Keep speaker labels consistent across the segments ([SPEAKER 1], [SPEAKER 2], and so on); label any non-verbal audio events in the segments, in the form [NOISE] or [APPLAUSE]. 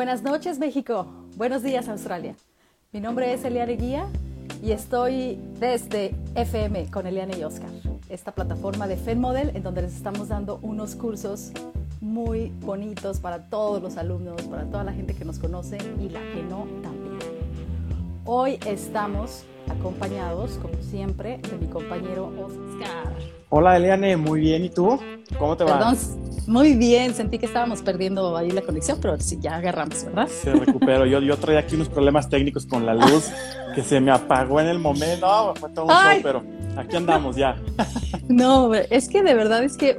[SPEAKER 1] Buenas noches México, buenos días Australia. Mi nombre es Eliane Guía y estoy desde FM con Eliane y Oscar, esta plataforma de FENModel en donde les estamos dando unos cursos muy bonitos para todos los alumnos, para toda la gente que nos conoce y la que no también. Hoy estamos acompañados, como siempre, de mi compañero Oscar.
[SPEAKER 2] Hola Eliane, muy bien, ¿y tú? ¿Cómo te va?
[SPEAKER 1] Perdón, muy bien, sentí que estábamos perdiendo ahí la conexión, pero sí, ya agarramos, ¿verdad?
[SPEAKER 2] Se recuperó. Yo, yo traía aquí unos problemas técnicos con la luz que se me apagó en el momento. No, fue todo un show, pero aquí andamos ya. [LAUGHS]
[SPEAKER 1] No, es que de verdad es que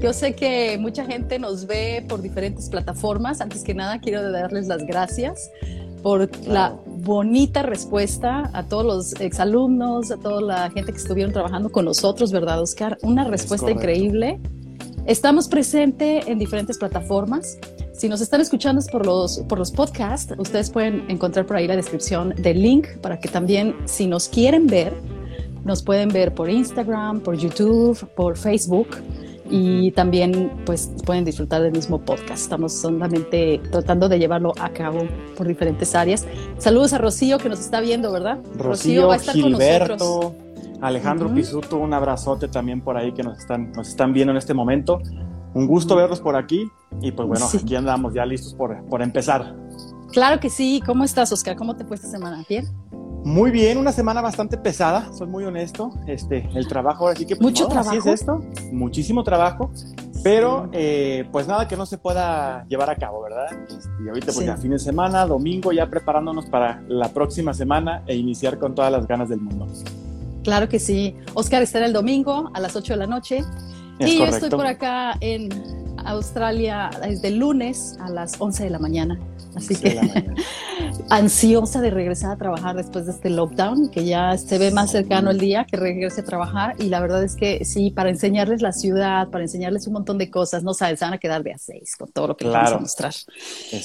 [SPEAKER 1] yo sé que mucha gente nos ve por diferentes plataformas. Antes que nada, quiero darles las gracias por la bonita respuesta a todos los exalumnos, a toda la gente que estuvieron trabajando con nosotros, ¿verdad, Oscar? Una respuesta increíble. Estamos presentes en diferentes plataformas. Si nos están escuchando por los, por los podcasts, ustedes pueden encontrar por ahí la descripción del link para que también, si nos quieren ver, nos pueden ver por Instagram, por YouTube, por Facebook y también pues pueden disfrutar del mismo podcast. Estamos solamente tratando de llevarlo a cabo por diferentes áreas. Saludos a Rocío que nos está viendo, ¿verdad?
[SPEAKER 2] Rocío, va a estar Gilberto, con nosotros. Alejandro Pisuto, un abrazote también por ahí que nos están, nos están viendo en este momento. Un gusto verlos por aquí y pues bueno, aquí andamos ya listos por, por empezar.
[SPEAKER 1] Claro que sí. ¿Cómo estás, Oscar? ¿Cómo te fue esta semana? ¿Bien?
[SPEAKER 2] Muy bien, una semana bastante pesada, soy muy honesto. Este, el trabajo, así que
[SPEAKER 1] pues, mucho trabajo.
[SPEAKER 2] Así es esto, muchísimo trabajo, pero eh, pues nada que no se pueda llevar a cabo, ¿verdad? Este, y ahorita pues ya fin de semana, domingo, ya preparándonos para la próxima semana e iniciar con todas las ganas del mundo.
[SPEAKER 1] Claro que sí. Oscar estará el domingo a las 8 de la noche. y yo estoy por acá en Australia desde el lunes a las 11 de la mañana. Así que [LAUGHS] ansiosa de regresar a trabajar después de este lockdown, que ya se ve más cercano el día que regrese a trabajar. Y la verdad es que sí, para enseñarles la ciudad, para enseñarles un montón de cosas, no saben, se van a quedar de a seis con todo lo que les vamos a mostrar.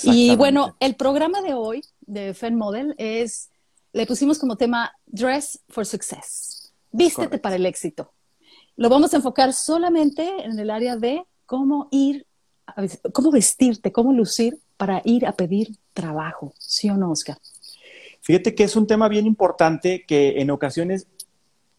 [SPEAKER 1] Y bueno, el programa de hoy de Fen Model es, le pusimos como tema Dress for Success. Vístete para el éxito. Lo vamos a enfocar solamente en el área de cómo ir, cómo vestirte, cómo lucir para ir a pedir trabajo, ¿sí o no, Oscar?
[SPEAKER 2] Fíjate que es un tema bien importante que en ocasiones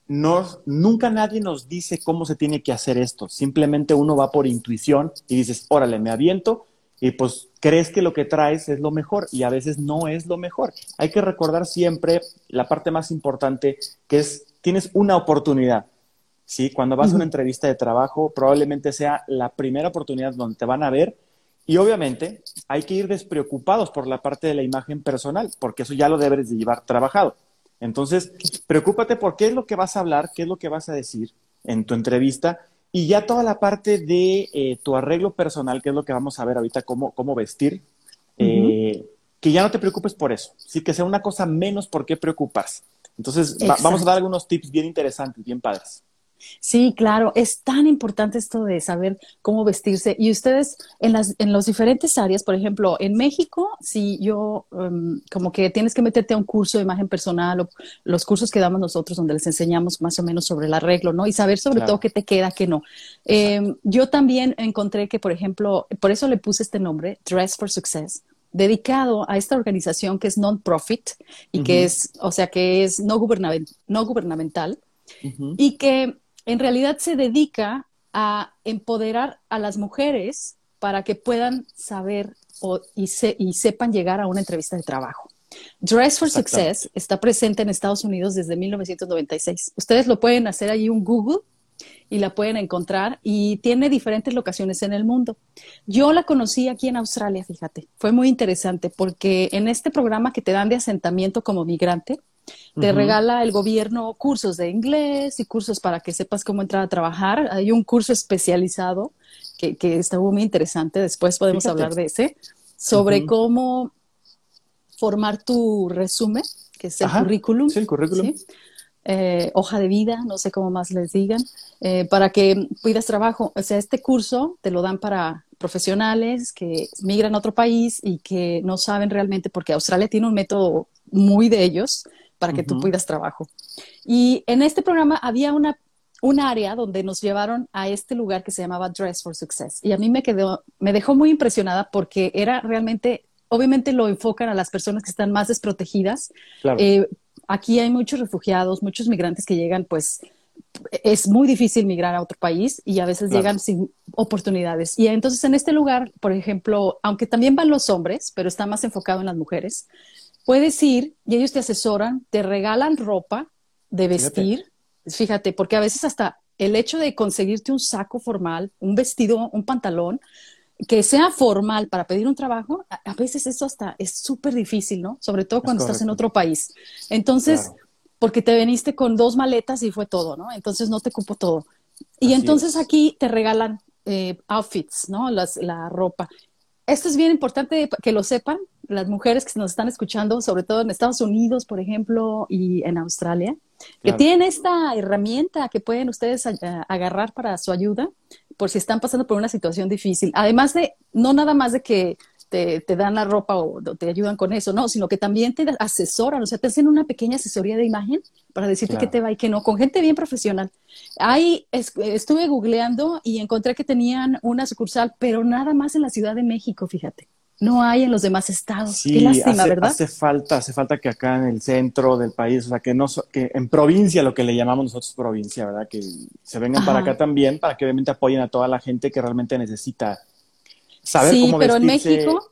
[SPEAKER 2] nunca nadie nos dice cómo se tiene que hacer esto. Simplemente uno va por intuición y dices, órale, me aviento y pues crees que lo que traes es lo mejor y a veces no es lo mejor. Hay que recordar siempre la parte más importante que es, tienes una oportunidad. ¿sí? Cuando vas a una entrevista de trabajo, probablemente sea la primera oportunidad donde te van a ver y obviamente hay que ir despreocupados por la parte de la imagen personal, porque eso ya lo debes de llevar trabajado. Entonces, preocúpate por qué es lo que vas a hablar, qué es lo que vas a decir en tu entrevista y ya toda la parte de eh, tu arreglo personal, que es lo que vamos a ver ahorita, cómo, cómo vestir, eh, que ya no te preocupes por eso, sí que sea una cosa menos por qué preocuparse. Entonces, vamos a dar algunos tips bien interesantes, bien padres.
[SPEAKER 1] Sí, claro, es tan importante esto de saber cómo vestirse. Y ustedes en las en los diferentes áreas, por ejemplo, en México, si yo em, como que tienes que meterte a un curso de imagen personal o los cursos que damos nosotros donde les enseñamos más o menos sobre el arreglo, ¿no? Y saber sobre todo qué te queda, qué no. Em, yo también encontré que, por ejemplo, por eso le puse este nombre, Dress for Success dedicado a esta organización que es non-profit y que es, o sea, que es no, no gubernamental y que en realidad se dedica a empoderar a las mujeres para que puedan saber y, sepan llegar a una entrevista de trabajo. Dress for Success está presente en Estados Unidos desde 1996. Ustedes lo pueden hacer allí un Google y la pueden encontrar y tiene diferentes locaciones en el mundo. Yo la conocí aquí en Australia, fíjate. Fue muy interesante porque en este programa que te dan de asentamiento como migrante, te regala el gobierno cursos de inglés y cursos para que sepas cómo entrar a trabajar. Hay un curso especializado que, que está muy interesante, después podemos hablar de ese, sobre cómo formar tu resumen, que es el currículum.
[SPEAKER 2] Sí, el currículum.
[SPEAKER 1] Eh, hoja de vida, no sé cómo más les digan, eh, para que pidas trabajo. O sea, este curso te lo dan para profesionales que migran a otro país y que no saben realmente, porque Australia tiene un método muy de ellos, para que tú pidas trabajo. Y en este programa había una, un área donde nos llevaron a este lugar que se llamaba Dress for Success. Y a mí me quedó, me dejó muy impresionada porque era realmente obviamente lo enfocan a las personas que están más desprotegidas.
[SPEAKER 2] Claro.
[SPEAKER 1] Eh, aquí hay muchos refugiados, muchos migrantes que llegan, pues es muy difícil migrar a otro país y a veces
[SPEAKER 2] Claro.
[SPEAKER 1] llegan sin oportunidades. Y entonces en este lugar, por ejemplo, aunque también van los hombres, pero está más enfocado en las mujeres, puedes ir y ellos te asesoran, te regalan ropa de vestir. Fíjate, porque a veces hasta el hecho de conseguirte un saco formal, un vestido, un pantalón, que sea formal para pedir un trabajo, a, a veces eso hasta es súper difícil, ¿no? Sobre todo
[SPEAKER 2] Es
[SPEAKER 1] cuando estás en otro país. Entonces,
[SPEAKER 2] Claro.
[SPEAKER 1] porque te veniste con dos maletas y fue todo, ¿no? Entonces no te cupo todo. Y
[SPEAKER 2] Así
[SPEAKER 1] entonces
[SPEAKER 2] es.
[SPEAKER 1] aquí te regalan eh, outfits, ¿no? Las, la ropa. Esto es bien importante que lo sepan las mujeres que nos están escuchando, sobre todo en Estados Unidos, por ejemplo, y en Australia, que tienen esta herramienta que pueden ustedes a- agarrar para su ayuda por si están pasando por una situación difícil. Además de, no nada más de que te, te dan la ropa o te ayudan con eso, no, sino que también te asesoran, o sea, te hacen una pequeña asesoría de imagen para decirte
[SPEAKER 2] Claro.
[SPEAKER 1] qué te va y qué no, con gente bien profesional. Ahí es- estuve googleando y encontré que tenían una sucursal, pero nada más en la Ciudad de México, fíjate. No hay en los demás estados.
[SPEAKER 2] Sí,
[SPEAKER 1] qué lástima,
[SPEAKER 2] hace,
[SPEAKER 1] ¿verdad?
[SPEAKER 2] hace falta, hace falta que acá en el centro del país, o sea, que no, so- que en provincia, lo que le llamamos nosotros provincia, ¿verdad? Que se vengan para acá también, para que obviamente apoyen a toda la gente que realmente necesita saber
[SPEAKER 1] sí,
[SPEAKER 2] cómo
[SPEAKER 1] pero en. México,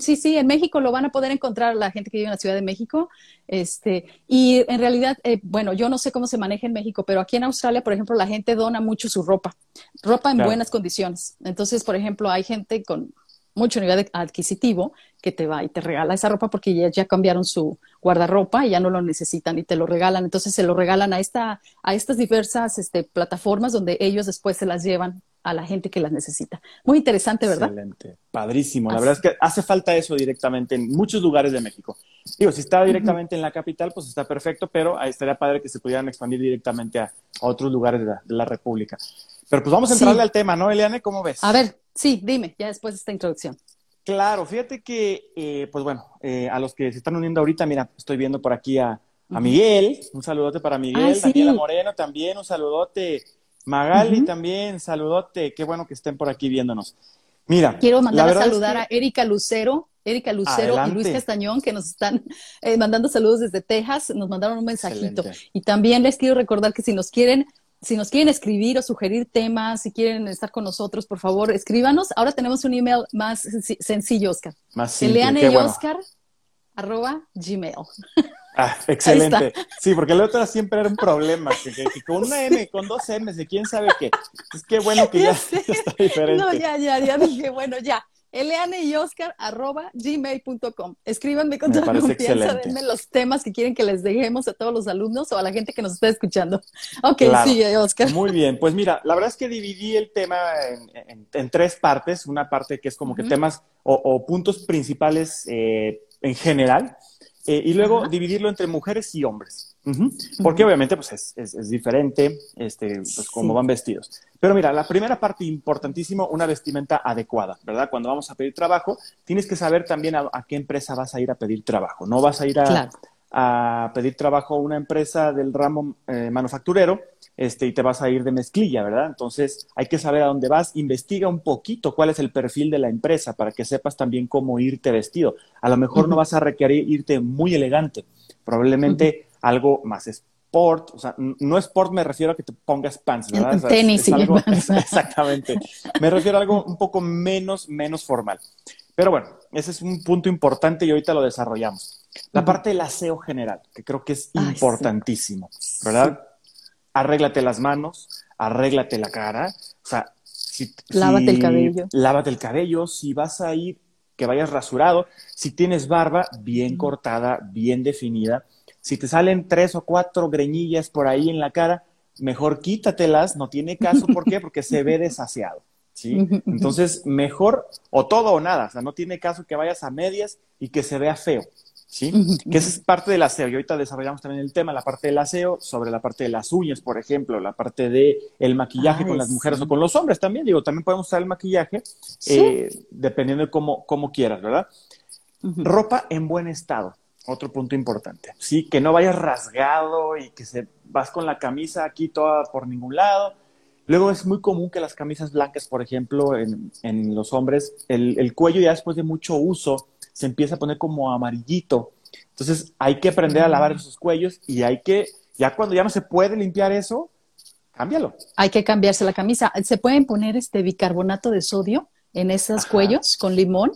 [SPEAKER 1] Sí, sí, en México lo van a poder encontrar la gente que vive en la Ciudad de México. Este, y en realidad, eh, bueno, yo no sé cómo se maneja en México, pero aquí en Australia, por ejemplo, la gente dona mucho su ropa, ropa en
[SPEAKER 2] Claro.
[SPEAKER 1] buenas condiciones. Entonces, por ejemplo, hay gente con mucho nivel de- adquisitivo que te va y te regala esa ropa porque ya, ya cambiaron su guardarropa y ya no lo necesitan y te lo regalan. Entonces se lo regalan a, esta, a estas diversas este, plataformas donde ellos después se las llevan a la gente que las necesita. Muy interesante, ¿verdad?
[SPEAKER 2] Excelente, padrísimo. La
[SPEAKER 1] Así.
[SPEAKER 2] verdad es que hace falta eso directamente en muchos lugares de México. Digo, si está directamente en la capital, pues está perfecto, pero estaría padre que se pudieran expandir directamente a, a otros lugares de la, de la República. Pero pues vamos a
[SPEAKER 1] Sí.
[SPEAKER 2] entrarle al tema, ¿no, Eliane? ¿Cómo ves?
[SPEAKER 1] A ver, sí, dime, ya después de esta introducción.
[SPEAKER 2] Claro, fíjate que, eh, pues bueno, eh, a los que se están uniendo ahorita, mira, estoy viendo por aquí a. Miguel, un saludote para Miguel,
[SPEAKER 1] Ay, sí.
[SPEAKER 2] Daniela Moreno también, un saludote, Magali también, saludote, qué bueno que estén por aquí viéndonos. Mira,
[SPEAKER 1] Quiero mandar a
[SPEAKER 2] es
[SPEAKER 1] saludar
[SPEAKER 2] que-
[SPEAKER 1] a Erika Lucero, Erika Lucero
[SPEAKER 2] Adelante.
[SPEAKER 1] y Luis Castañón, que nos están eh, mandando saludos desde Texas, nos mandaron un mensajito.
[SPEAKER 2] Excelente.
[SPEAKER 1] Y también les quiero recordar que si nos quieren, si nos quieren escribir o sugerir temas, si quieren estar con nosotros, por favor, escríbanos. Ahora tenemos un email más senci- sencillo, Oscar.
[SPEAKER 2] Más simple, bueno.
[SPEAKER 1] Oscar, arroba gmail. [LAUGHS]
[SPEAKER 2] Ah, excelente. Sí, porque el otro siempre era un problema, que, que- que con una M, con dos M's, de quién sabe qué. Es que bueno que ya, [LAUGHS] está diferente.
[SPEAKER 1] No, ya, ya, ya dije, bueno, ya. Eliane y Oscar arroba gmail.com. Escríbanme con
[SPEAKER 2] Me
[SPEAKER 1] toda confianza,
[SPEAKER 2] excelente.
[SPEAKER 1] denme los temas que quieren que les dejemos a todos los alumnos o a la gente que nos está escuchando. Ok,
[SPEAKER 2] Claro.
[SPEAKER 1] sigue, Oscar.
[SPEAKER 2] Muy bien, pues mira, la verdad es que dividí el tema en, en- en tres partes. Una parte que es como que temas o, o puntos principales eh, en general, eh, y luego
[SPEAKER 1] Ajá.
[SPEAKER 2] dividirlo entre mujeres y hombres. Porque obviamente pues es, es- es diferente este, pues, cómo
[SPEAKER 1] Sí.
[SPEAKER 2] van vestidos. Pero mira, la primera parte importantísimo, una vestimenta adecuada, ¿verdad? Cuando vamos a pedir trabajo, tienes que saber también a, a qué empresa vas a ir a pedir trabajo. No vas a ir a,
[SPEAKER 1] Claro.
[SPEAKER 2] a pedir trabajo a una empresa del ramo eh, manufacturero este, y te vas a ir de mezclilla, ¿verdad? Entonces hay que saber a dónde vas, investiga un poquito cuál es el perfil de la empresa para que sepas también cómo irte vestido. A lo mejor no vas a requerir irte muy elegante, probablemente algo más sport, o sea, no sport me refiero a que te pongas pants, ¿verdad? O sea,
[SPEAKER 1] Tenis
[SPEAKER 2] es
[SPEAKER 1] y
[SPEAKER 2] algo- [LAUGHS]
[SPEAKER 1] pants. [LAUGHS]
[SPEAKER 2] exactamente. Me refiero a algo un poco menos, menos formal. Pero bueno, ese es un punto importante y ahorita lo desarrollamos. La parte del aseo general, que creo que es
[SPEAKER 1] Ay, sí.
[SPEAKER 2] importantísimo, ¿verdad? Arréglate las manos, arréglate la cara, o sea, si,
[SPEAKER 1] Lávate
[SPEAKER 2] si-
[SPEAKER 1] el cabello.
[SPEAKER 2] Lávate el cabello, si vas a ir, que vayas rasurado, si tienes barba, bien cortada, bien definida. Si te salen tres o cuatro greñillas por ahí en la cara, mejor quítatelas, no tiene caso, ¿por qué? Porque se ve desaseado. ¿sí? [LAUGHS] Entonces, mejor o todo o nada, o sea, no tiene caso que vayas a medias y que se vea feo, ¿sí? Que esa es parte del aseo. Y ahorita desarrollamos también el tema, la parte del aseo, sobre la parte de las uñas, por ejemplo, la parte de el maquillaje
[SPEAKER 1] Ay,
[SPEAKER 2] con las mujeres
[SPEAKER 1] sí.
[SPEAKER 2] o con los hombres también. Digo, también podemos usar el maquillaje,
[SPEAKER 1] Sí.
[SPEAKER 2] eh, dependiendo de cómo, cómo quieras, ¿verdad? Ropa en buen estado, otro punto importante. Sí, que no vayas rasgado y que se vas con la camisa aquí toda por ningún lado. Luego es muy común que las camisas blancas, por ejemplo, en, en los hombres, el, el, cuello ya después de mucho uso se empieza a poner como amarillito. Entonces hay que aprender a lavar esos cuellos y hay que, ya cuando ya no se puede limpiar eso, cámbialo.
[SPEAKER 1] Hay que cambiarse la camisa. ¿Se pueden poner este bicarbonato de sodio en esos cuellos con limón?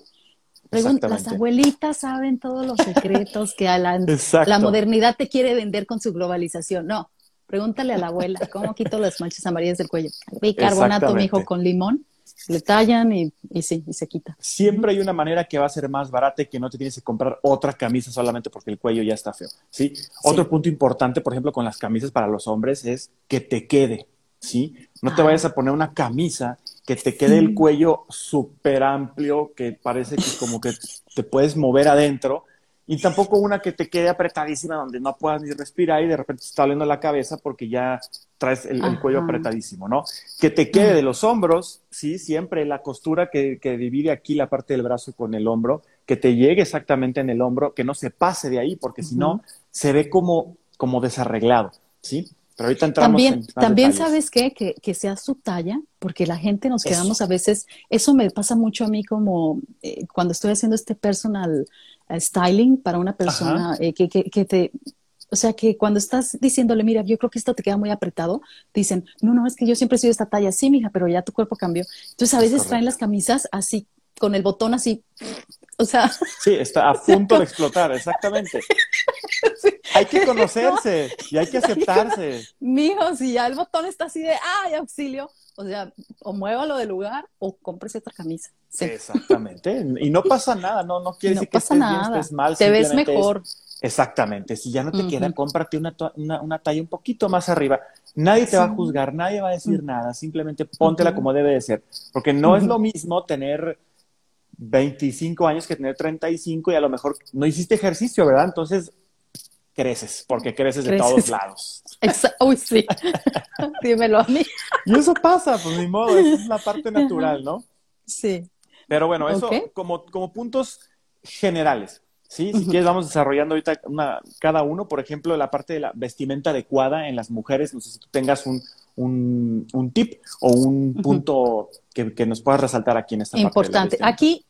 [SPEAKER 1] las abuelitas saben todos los secretos que la, [LAUGHS] la, modernidad te quiere vender con su globalización. No, pregúntale a la abuela, ¿cómo quito las manchas amarillas del cuello? Bicarbonato, mijo, con limón le tallan y, y, sí, y se quita.
[SPEAKER 2] Siempre hay una manera que va a ser más barata y que no te tienes que comprar otra camisa solamente porque el cuello ya está feo. ¿sí? Otro punto importante, por ejemplo, con las camisas para los hombres es que te quede. ¿sí? No te ah. vayas a poner una camisa que te quede el cuello súper amplio, que parece que como que te puedes mover adentro y tampoco una que te quede apretadísima donde no puedas ni respirar y de repente te está doliendo la cabeza porque ya traes el, cuello apretadísimo, ¿no? Que te quede de los hombros, sí, siempre la costura que, que, divide aquí la parte del brazo con el hombro, que te llegue exactamente en el hombro, que no se pase de ahí, porque si no, se ve como, como desarreglado, ¿sí? Pero ahorita entramos
[SPEAKER 1] también, también sabes qué? Que, que, sea su talla, porque la gente nos quedamos a veces, eso me pasa mucho a mí como eh, cuando estoy haciendo este personal eh, styling para una persona eh, que, que, que, te, o sea que cuando estás diciéndole, mira, yo creo que esto te queda muy apretado, dicen, no, no, es que yo siempre he sido esta talla, sí, mija, pero ya tu cuerpo cambió. Entonces a veces traen las camisas así, con el botón así, o sea.
[SPEAKER 2] Sí, está a [LAUGHS] punto de explotar, exactamente. [LAUGHS] Hay que [LAUGHS] conocerse y hay que aceptarse.
[SPEAKER 1] Mijo, si ya el botón está así de, ay, auxilio, o sea, o muévalo de lugar o cómprese otra camisa.
[SPEAKER 2] Exactamente. Y no pasa nada, no, no quiere decir que estés nada. bien, estés mal.
[SPEAKER 1] Te ves mejor.
[SPEAKER 2] exactamente. Si ya no te queda, cómprate una, una, talla un poquito más arriba. Nadie te va a juzgar, nadie va a decir nada. Simplemente póntela como debe de ser. Porque no es lo mismo tener 25 años que tener 35 y a lo mejor no hiciste ejercicio, ¿verdad? Entonces creces, porque creces, de todos lados. [LAUGHS]
[SPEAKER 1] Uy, sí. [LAUGHS] Dímelo a mí.
[SPEAKER 2] Y eso pasa, pues ni modo, es la parte natural, ¿no?
[SPEAKER 1] Sí.
[SPEAKER 2] Pero bueno, eso como, como puntos generales. Sí, si quieres vamos desarrollando ahorita una, cada uno, por ejemplo, la parte de la vestimenta adecuada en las mujeres, no sé si tú tengas un, un, un tip o un punto que, que, nos puedas resaltar aquí en esta
[SPEAKER 1] Importante. parte. aquí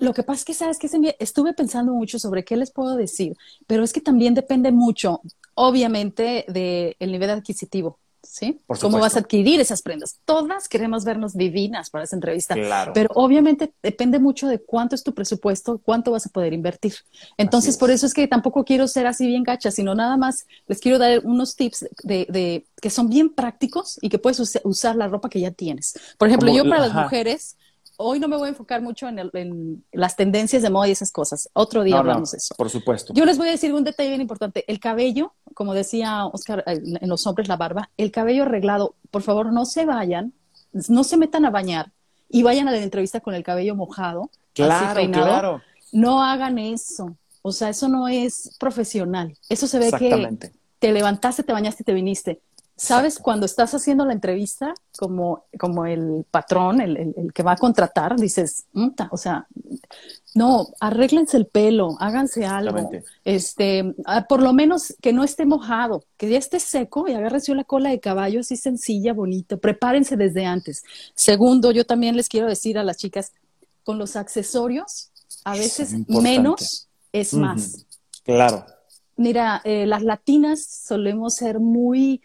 [SPEAKER 1] lo que pasa es que, ¿sabes que Estuve pensando mucho sobre qué les puedo decir, pero es que también depende mucho, obviamente, del nivel adquisitivo. ¿Sí? ¿Cómo vas a adquirir esas prendas? Todas queremos vernos divinas para esa entrevista, pero obviamente depende mucho de cuánto es tu presupuesto, cuánto vas a poder invertir. Entonces, por eso es que tampoco quiero ser así bien gacha, sino nada más les quiero dar unos tips de, de que son bien prácticos y que puedes usar la ropa que ya tienes. Por ejemplo, yo para las mujeres hoy no me voy a enfocar mucho en, las tendencias de moda y esas cosas. Otro día hablamos de eso.
[SPEAKER 2] Por supuesto.
[SPEAKER 1] Yo les voy a decir un detalle bien importante. El cabello, como decía Oscar, eh, en los hombres la barba, el cabello arreglado, por favor, no se vayan, no se metan a bañar y vayan a la entrevista con el cabello mojado.
[SPEAKER 2] Claro, claro.
[SPEAKER 1] No hagan eso. O sea, eso no es profesional. Eso se ve que te levantaste, te bañaste y te viniste. ¿Sabes? Cuando estás haciendo la entrevista, como, como el patrón, el, el, que va a contratar, dices, o sea, no, arréglense el pelo, háganse algo. Este, ah, por lo menos que no esté mojado, que ya esté seco y agárrense una cola de caballo así sencilla, bonita. Prepárense desde antes. Segundo, yo también les quiero decir a las chicas, con los accesorios, a veces menos es más.
[SPEAKER 2] Claro.
[SPEAKER 1] Mira, eh, las latinas solemos ser muy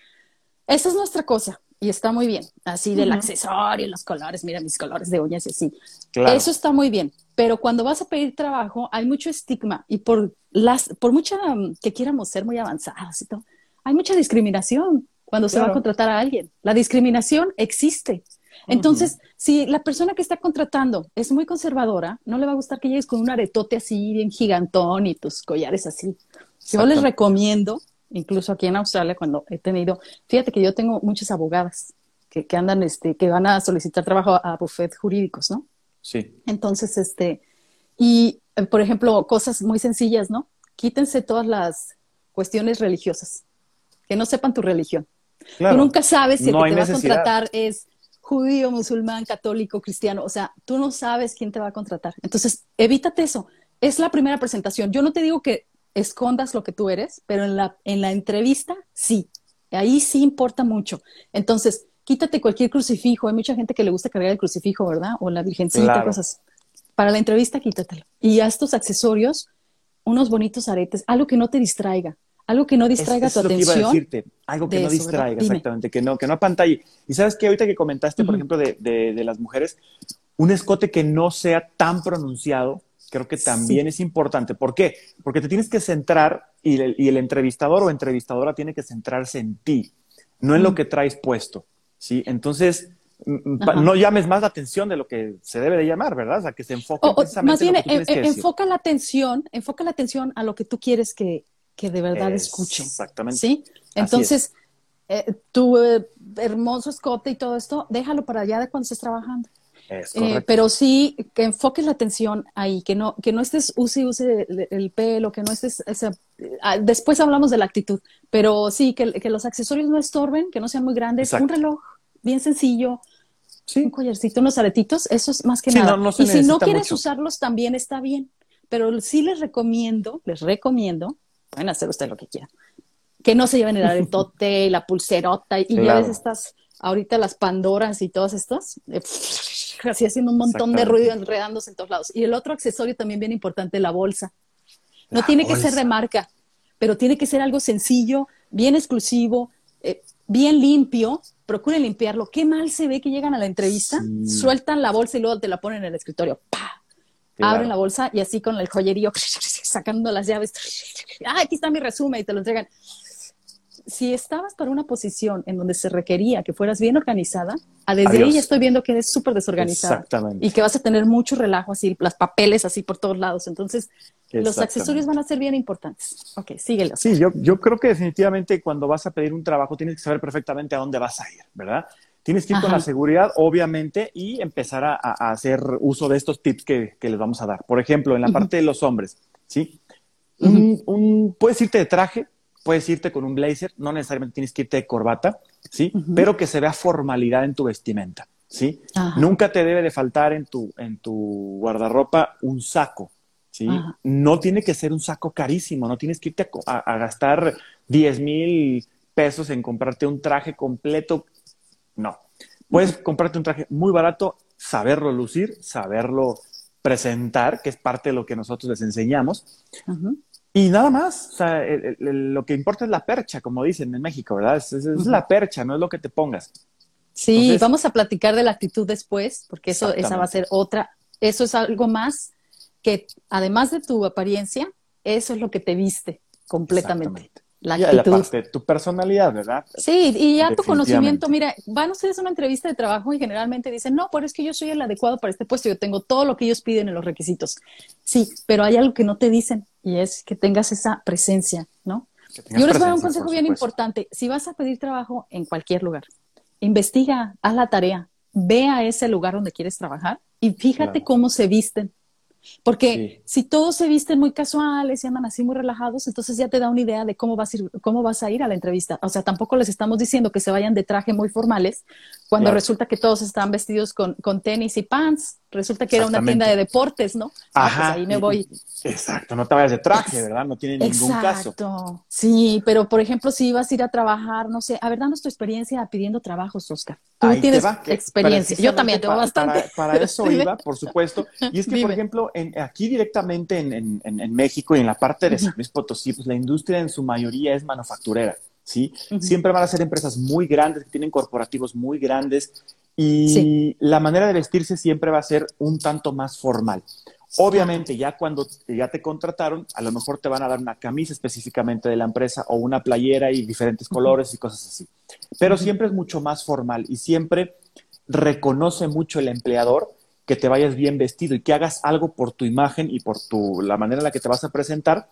[SPEAKER 1] esa es nuestra cosa y está muy bien. Así del accesorio, los colores, mira mis colores de uñas y así. Eso está muy bien. Pero cuando vas a pedir trabajo, hay mucho estigma y por las, por mucha mm, que quieramos ser muy avanzadas y todo, hay mucha discriminación cuando se va a contratar a alguien. La discriminación existe. Entonces, si la persona que está contratando es muy conservadora, no le va a gustar que llegues con un aretote así bien gigantón y tus collares así. Yo les recomiendo incluso aquí en Australia, cuando he tenido, fíjate que yo tengo muchas abogadas que, que andan, este, que van a solicitar trabajo a, bufetes jurídicos, ¿no?
[SPEAKER 2] Sí.
[SPEAKER 1] Entonces, este, y por ejemplo, cosas muy sencillas, ¿no? Quítense todas las cuestiones religiosas, que no sepan tu religión. Tú nunca sabes si el que te va a contratar es judío, musulmán, católico, cristiano. O sea, tú no sabes quién te va a contratar. Entonces, evítate eso. Es la primera presentación. Yo no te digo que escondas lo que tú eres, pero en la, en la entrevista sí, ahí sí importa mucho. Entonces, quítate cualquier crucifijo. Hay mucha gente que le gusta cargar el crucifijo, ¿verdad? O la virgencita, cosas. Para la entrevista, quítatelo. Y haz tus accesorios, unos bonitos aretes, algo que no te distraiga, algo que no distraiga tu atención. iba a decirte,
[SPEAKER 2] algo que no distraiga, exactamente, que no, que no apantalle. Y sabes que ahorita que comentaste, por ejemplo, de, de, las mujeres, un escote que no sea tan pronunciado, creo que también es importante. ¿Por qué? Porque te tienes que centrar y el, y el, entrevistador o entrevistadora tiene que centrarse en ti, no en lo que traes puesto. ¿sí? Entonces, no llames más la atención de lo que se debe de llamar, ¿verdad? O sea, que se enfoque precisamente
[SPEAKER 1] más bien, en lo que eh, enfoca la atención, enfoca la atención a lo que tú quieres que, que de verdad escuchen.
[SPEAKER 2] Exactamente.
[SPEAKER 1] ¿Sí? Entonces, eh, tu eh, hermoso escote y todo esto, déjalo para allá de cuando estés trabajando.
[SPEAKER 2] Eh,
[SPEAKER 1] pero sí que enfoques la atención ahí, que no, que no estés use use el, pelo, que no estés. Ah, después hablamos de la actitud, pero sí, que, que, los accesorios no estorben, que no sean muy grandes. Un reloj bien sencillo, un collarcito, unos aretitos, eso es más que nada. y si no quieres usarlos, también está bien. Pero sí les recomiendo, les recomiendo pueden hacer usted lo que quieran. Que no se lleven el [LAUGHS] aretote, la pulserota y ya ves estas, ahorita las Pandoras y todas estas, eh, [LAUGHS] así haciendo un montón de ruido enredándose en todos lados. Y el otro accesorio también bien importante, la bolsa. No tiene que ser de marca, pero tiene que ser algo sencillo, bien exclusivo, eh, bien limpio. Procure limpiarlo. Qué mal se ve que llegan a la entrevista, sueltan la bolsa y luego te la ponen en el escritorio. ¡Pah! Abren la bolsa y así con el joyerío [LAUGHS] sacando las llaves. Ah, aquí está mi resumen y te lo entregan. Si estabas para una posición en donde se requería que fueras bien organizada, a desde ahí ya estoy viendo que eres súper desorganizada.
[SPEAKER 2] Exactamente.
[SPEAKER 1] Y que vas a tener mucho relajo así, las papeles así por todos lados. Entonces, los accesorios van a ser bien importantes. Ok, síguelo.
[SPEAKER 2] Sí, yo, yo creo que definitivamente cuando vas a pedir un trabajo tienes que saber perfectamente a dónde vas a ir, ¿verdad? Tienes que ir con la seguridad, obviamente, y empezar a, hacer uso de estos tips que, les vamos a dar. Por ejemplo, en la parte de los hombres, ¿sí? un, puedes irte de traje, puedes irte con un blazer, no necesariamente tienes que irte de corbata, ¿sí? Pero que se vea formalidad en tu vestimenta, ¿sí? Nunca te debe de faltar en tu, en tu guardarropa un saco, ¿sí? No tiene que ser un saco carísimo, no tienes que irte a, a gastar 10 mil pesos en comprarte un traje completo no. Puedes comprarte un traje muy barato, saberlo lucir, saberlo presentar, que es parte de lo que nosotros les enseñamos. Y nada más, o sea, lo que importa es la percha, como dicen en México, ¿verdad? Es, la percha, no es lo que te pongas.
[SPEAKER 1] Sí, vamos a platicar de la actitud después, porque eso esa va a ser otra, eso es algo más que además de tu apariencia, eso es lo que te viste completamente
[SPEAKER 2] la actitud. La tu personalidad, ¿verdad?
[SPEAKER 1] Sí, y ya tu conocimiento, mira, van ustedes a una entrevista de trabajo y generalmente dicen, no, pero es que yo soy el adecuado para este puesto, yo tengo todo lo que ellos piden en los requisitos. Sí, pero hay algo que no te dicen y es que tengas esa presencia, ¿no? Yo les voy a dar un consejo bien importante. Si vas a pedir trabajo en cualquier lugar, investiga, haz la tarea, ve a ese lugar donde quieres trabajar y fíjate cómo se visten porque si todos se visten muy casuales y andan así muy relajados, entonces ya te da una idea de cómo vas a ir, cómo vas a, ir a la entrevista. O sea, tampoco les estamos diciendo que se vayan de traje muy formales cuando resulta que todos están vestidos con, con tenis y pants resulta que era una tienda de deportes, ¿no?
[SPEAKER 2] Ah, pues Ajá. ahí me voy. Exacto, no te vayas de traje, ¿verdad? No tiene ningún caso. Exacto.
[SPEAKER 1] Sí, pero por ejemplo, si ibas a ir a trabajar, no sé, a ver, danos tu experiencia pidiendo trabajos, Oscar. Tú tienes experiencia. Yo también tengo bastante.
[SPEAKER 2] Para, eso [LAUGHS] iba, por supuesto. Y es que, por ejemplo, en, aquí directamente en, en, en, México y en la parte de San Luis Potosí, pues la industria en su mayoría es manufacturera. ¿Sí? Siempre van a ser empresas muy grandes, que tienen corporativos muy grandes y la manera de vestirse siempre va a ser un tanto más formal. Obviamente, ya cuando ya te contrataron, a lo mejor te van a dar una camisa específicamente de la empresa o una playera y diferentes colores y cosas así. Pero siempre es mucho más formal y siempre reconoce mucho el empleador que te vayas bien vestido y que hagas algo por tu imagen y por tu, la manera en la que te vas a presentar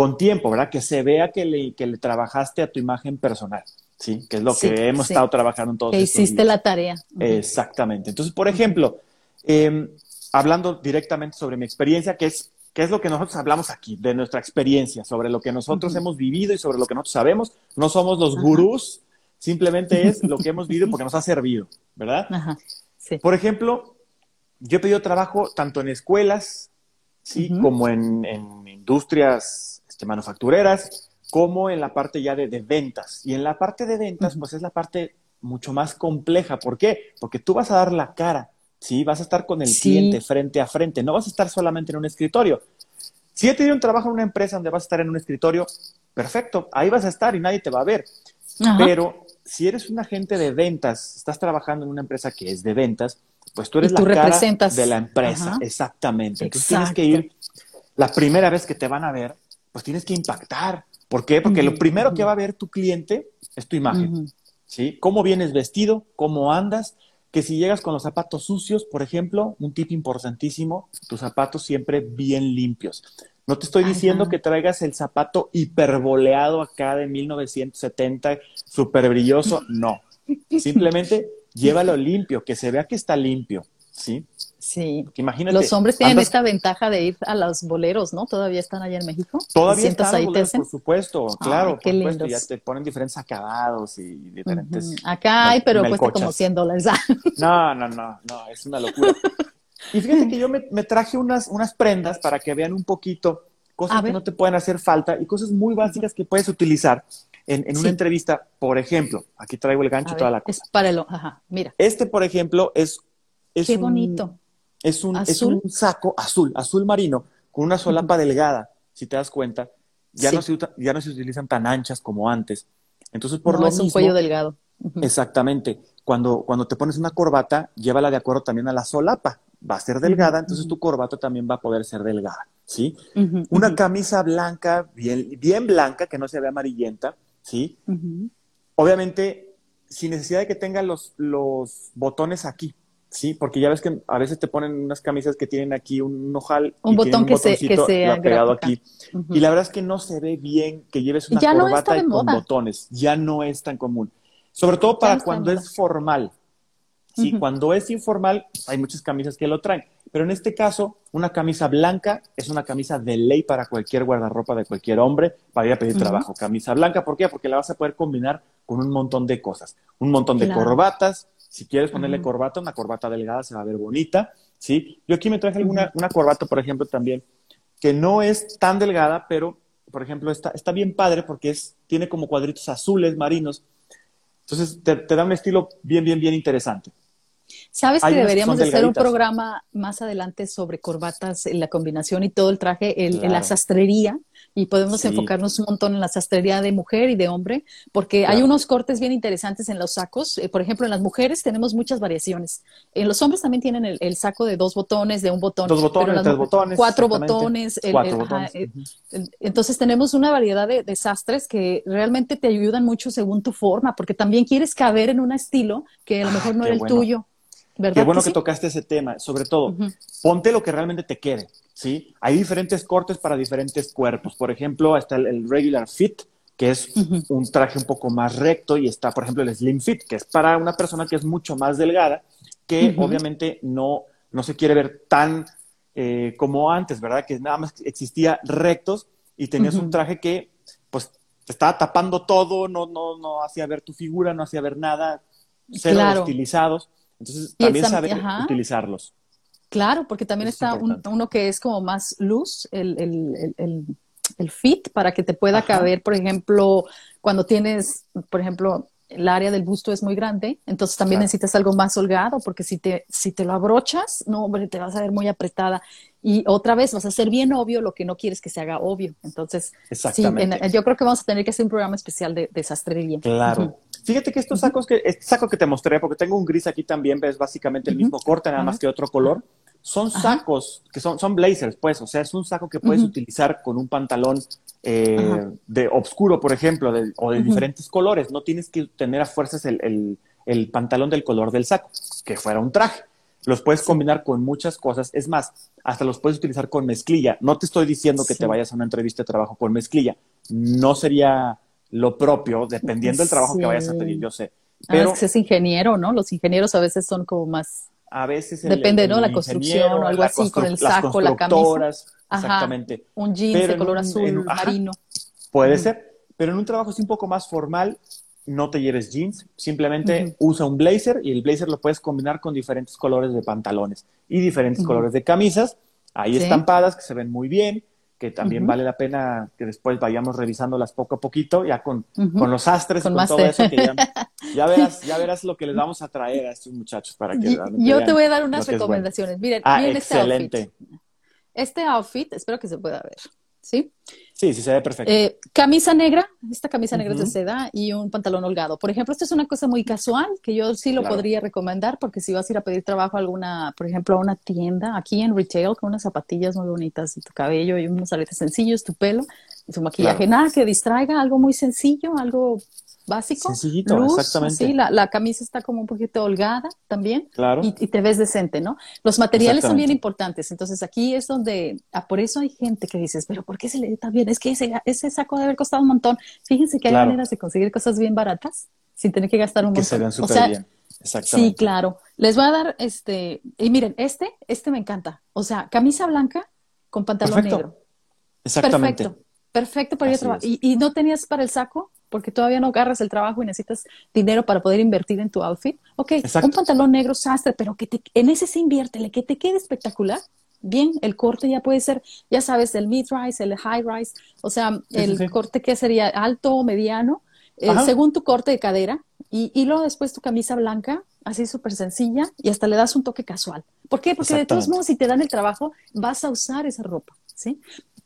[SPEAKER 2] con tiempo, ¿verdad? Que se vea que le, que le trabajaste a tu imagen personal. ¿sí? Que es lo que hemos estado trabajando en todos
[SPEAKER 1] Que hiciste la tarea.
[SPEAKER 2] Exactamente. Entonces, por ejemplo, em, hablando directamente sobre mi experiencia, que es, qué es lo que nosotros hablamos aquí, de nuestra experiencia, sobre lo que nosotros hemos vivido y sobre lo que nosotros sabemos. No somos los gurús, simplemente es [LAUGHS] lo que hemos vivido porque nos ha servido, ¿verdad? Ajá. Sí. Por ejemplo, yo he pedido trabajo tanto en escuelas, ¿sí? Como en, en industrias este, manufactureras, como en la parte ya de, ventas. Y en la parte de ventas, pues es la parte mucho más compleja. ¿Por qué? Porque tú vas a dar la cara, ¿sí? Vas a estar con el cliente frente a frente, no vas a estar solamente en un escritorio. Si he tenido un trabajo en una empresa donde vas a estar en un escritorio, perfecto, ahí vas a estar y nadie te va a ver. Pero si eres un agente de ventas, estás trabajando en una empresa que es de ventas, pues tú eres la cara de la empresa, exactamente. Entonces tienes que ir, la primera vez que te van a ver, pues tienes que impactar. ¿Por qué? Porque lo primero que va a ver tu cliente es tu imagen. ¿Sí? Cómo vienes vestido, cómo andas, que si llegas con los zapatos sucios, por ejemplo, un tip importantísimo, tus zapatos siempre bien limpios. No te estoy diciendo que traigas el zapato hiperboleado acá de 1970, súper brilloso, no. [LAUGHS] Simplemente llévalo limpio, que se vea que está limpio, ¿sí?
[SPEAKER 1] Sí. imagínate, los hombres tienen esta ventaja de ir a los boleros, ¿no? ¿Todavía están allá en México?
[SPEAKER 2] Todavía están ahí boleros, por supuesto, claro, por supuesto, ya te ponen diferentes acabados y diferentes.
[SPEAKER 1] Acá hay, pero cuesta como 100 dólares. [LAUGHS]
[SPEAKER 2] no, no, no, no, es una locura. Y fíjate que yo me, traje unas, unas prendas para que vean un poquito cosas que no te pueden hacer falta y cosas muy básicas que puedes utilizar en, una entrevista. Por ejemplo, aquí traigo el gancho y toda la cosa.
[SPEAKER 1] Es para el, ajá, mira.
[SPEAKER 2] Este, por ejemplo, es... es
[SPEAKER 1] Qué bonito.
[SPEAKER 2] Es un, es un saco azul, azul marino, con una solapa delgada, si te das cuenta. Ya, no se, ya no se utilizan tan anchas como antes. Entonces, por
[SPEAKER 1] no,
[SPEAKER 2] lo
[SPEAKER 1] es un cuello delgado.
[SPEAKER 2] Exactamente. Cuando, cuando te pones una corbata, llévala de acuerdo también a la solapa. Va a ser delgada, entonces tu corbata también va a poder ser delgada, ¿sí? una camisa blanca, bien, bien blanca, que no se vea amarillenta, ¿sí? Obviamente, sin necesidad de que tenga los, los botones aquí, Sí, porque ya ves que a veces te ponen unas camisas que tienen aquí un ojal.
[SPEAKER 1] Un botón que, se, que
[SPEAKER 2] pegado aquí. Y la verdad es que no se ve bien que lleves una corbata con botones. Ya no es tan común. Sobre todo para cuando es formal. Sí, cuando es informal, hay muchas camisas que lo traen. Pero en este caso, una camisa blanca es una camisa de ley para cualquier guardarropa de cualquier hombre para ir a pedir trabajo. Camisa blanca, ¿por qué? Porque la vas a poder combinar con un montón de cosas. Un montón de corbatas, si quieres ponerle corbata, una corbata delgada se va a ver bonita, ¿sí? Yo aquí me traje alguna, una corbata, por ejemplo, también, que no es tan delgada, pero, por ejemplo, está, está bien padre porque es, tiene como cuadritos azules marinos. Entonces, te, te da un estilo bien, bien, bien interesante.
[SPEAKER 1] ¿Sabes que deberíamos de hacer un programa más adelante sobre corbatas, la combinación y todo el traje, el, la sastrería? Y podemos enfocarnos un montón en la sastrería de mujer y de hombre, porque hay unos cortes bien interesantes en los sacos. Eh, por ejemplo, en las mujeres tenemos muchas variaciones. En los hombres también tienen el, saco de dos botones, de un botón.
[SPEAKER 2] Dos botones, tres botones.
[SPEAKER 1] Cuatro botones. Eh, entonces tenemos una variedad de, de sastres que realmente te ayudan mucho según tu forma, porque también quieres caber en un estilo que a lo ah, mejor no era el tuyo.
[SPEAKER 2] Qué bueno que, tocaste ese tema. Sobre todo, ponte lo que realmente te quede, ¿sí? Hay diferentes cortes para diferentes cuerpos. Por ejemplo, está el, regular fit, que es un traje un poco más recto, y está, por ejemplo, el slim fit, que es para una persona que es mucho más delgada, que obviamente no, no se quiere ver tan eh, como antes, ¿verdad? Que nada más existía rectos y tenías un traje que, pues, te estaba tapando todo, no, no, no hacía ver tu figura, no hacía ver nada, cero estilizados. Entonces, también saber utilizarlos.
[SPEAKER 1] Claro, porque también está uno que es como más luz, el, el, fit, para que te pueda caber, por ejemplo, cuando tienes, por ejemplo, el área del busto es muy grande, entonces también necesitas algo más holgado, porque si te, si te lo abrochas, no, hombre, te vas a ver muy apretada. Y otra vez vas a hacer bien obvio lo que no quieres que se haga obvio. Entonces, sí, yo creo que vamos a tener que hacer un programa especial de, de sastrería.
[SPEAKER 2] Claro. Fíjate que estos sacos que, este saco que te mostré, porque tengo un gris aquí también, ves básicamente el mismo corte, nada más que otro color. Son sacos que son, son blazers, pues, o sea, es un saco que puedes utilizar con un pantalón eh, de oscuro, por ejemplo, o de diferentes colores. No tienes que tener a fuerzas el, el, pantalón del color del saco, que fuera un traje. Los puedes combinar con muchas cosas. Es más, hasta los puedes utilizar con mezclilla. No te estoy diciendo que te vayas a una entrevista de trabajo con mezclilla. No sería lo propio, dependiendo del trabajo que vayas a pedir, yo sé.
[SPEAKER 1] Ah, Pero es, ingeniero, ¿no? Los ingenieros a veces son como más...
[SPEAKER 2] A veces...
[SPEAKER 1] Depende, ¿no? La construcción o algo así, con el saco, la camisa.
[SPEAKER 2] Exactamente.
[SPEAKER 1] un jeans de color azul marino.
[SPEAKER 2] puede ser, pero en un trabajo así un poco más formal, no te lleves jeans, simplemente usa un blazer y el blazer lo puedes combinar con diferentes colores de pantalones y diferentes colores de camisas, ahí estampadas que se ven muy bien, que también vale la pena que después vayamos revisándolas poco a poquito, ya con, con los astres, con, todo eso, que ya Ya verás, [LAUGHS] ya verás lo que les vamos a traer a estos muchachos para que
[SPEAKER 1] Yo te voy a dar unas recomendaciones. Miren,
[SPEAKER 2] ah,
[SPEAKER 1] miren
[SPEAKER 2] excelente.
[SPEAKER 1] este outfit. Este outfit, espero que se pueda ver. ¿Sí?
[SPEAKER 2] Sí, sí, se ve perfecto.
[SPEAKER 1] Eh, camisa negra, esta camisa negra es de seda y un pantalón holgado. Por ejemplo, esto es una cosa muy casual que yo sí lo podría recomendar porque si vas a ir a pedir trabajo a alguna, por ejemplo, a una tienda aquí en retail con unas zapatillas muy bonitas y tu cabello y unos aretes sencillos, tu pelo y tu maquillaje, nada que distraiga, algo muy sencillo, algo básico.
[SPEAKER 2] Sencillito, exactamente.
[SPEAKER 1] Sí, la, camisa está como un poquito holgada también.
[SPEAKER 2] Claro.
[SPEAKER 1] Y, te ves decente, ¿no? Los materiales son bien importantes. Entonces aquí es donde, ah, por eso hay gente que dices, pero ¿por qué se le da bien? Es que ese, ese saco debe haber costado un montón. Fíjense que hay maneras de conseguir cosas bien baratas sin tener que gastar un
[SPEAKER 2] que
[SPEAKER 1] montón.
[SPEAKER 2] Que se súper bien.
[SPEAKER 1] Sí, claro. Les voy a dar este, y miren, este, este me encanta. O sea, camisa blanca con pantalón negro.
[SPEAKER 2] Exactamente.
[SPEAKER 1] Perfecto. Perfecto para ir a trabajar. ¿Y, ¿Y, no tenías para el saco? Porque todavía no agarras el trabajo y necesitas dinero para poder invertir en tu outfit. Ok, un pantalón negro sastre, pero que te, en ese se inviértele, que te quede espectacular. Bien, el corte ya puede ser, ya sabes, el mid-rise, el high-rise, o sea, el corte que sería alto o mediano, eh, según tu corte de cadera, y, y luego después tu camisa blanca, así súper sencilla, y hasta le das un toque casual. ¿Por qué? Porque de todos modos, si te dan el trabajo, vas a usar esa ropa, ¿sí?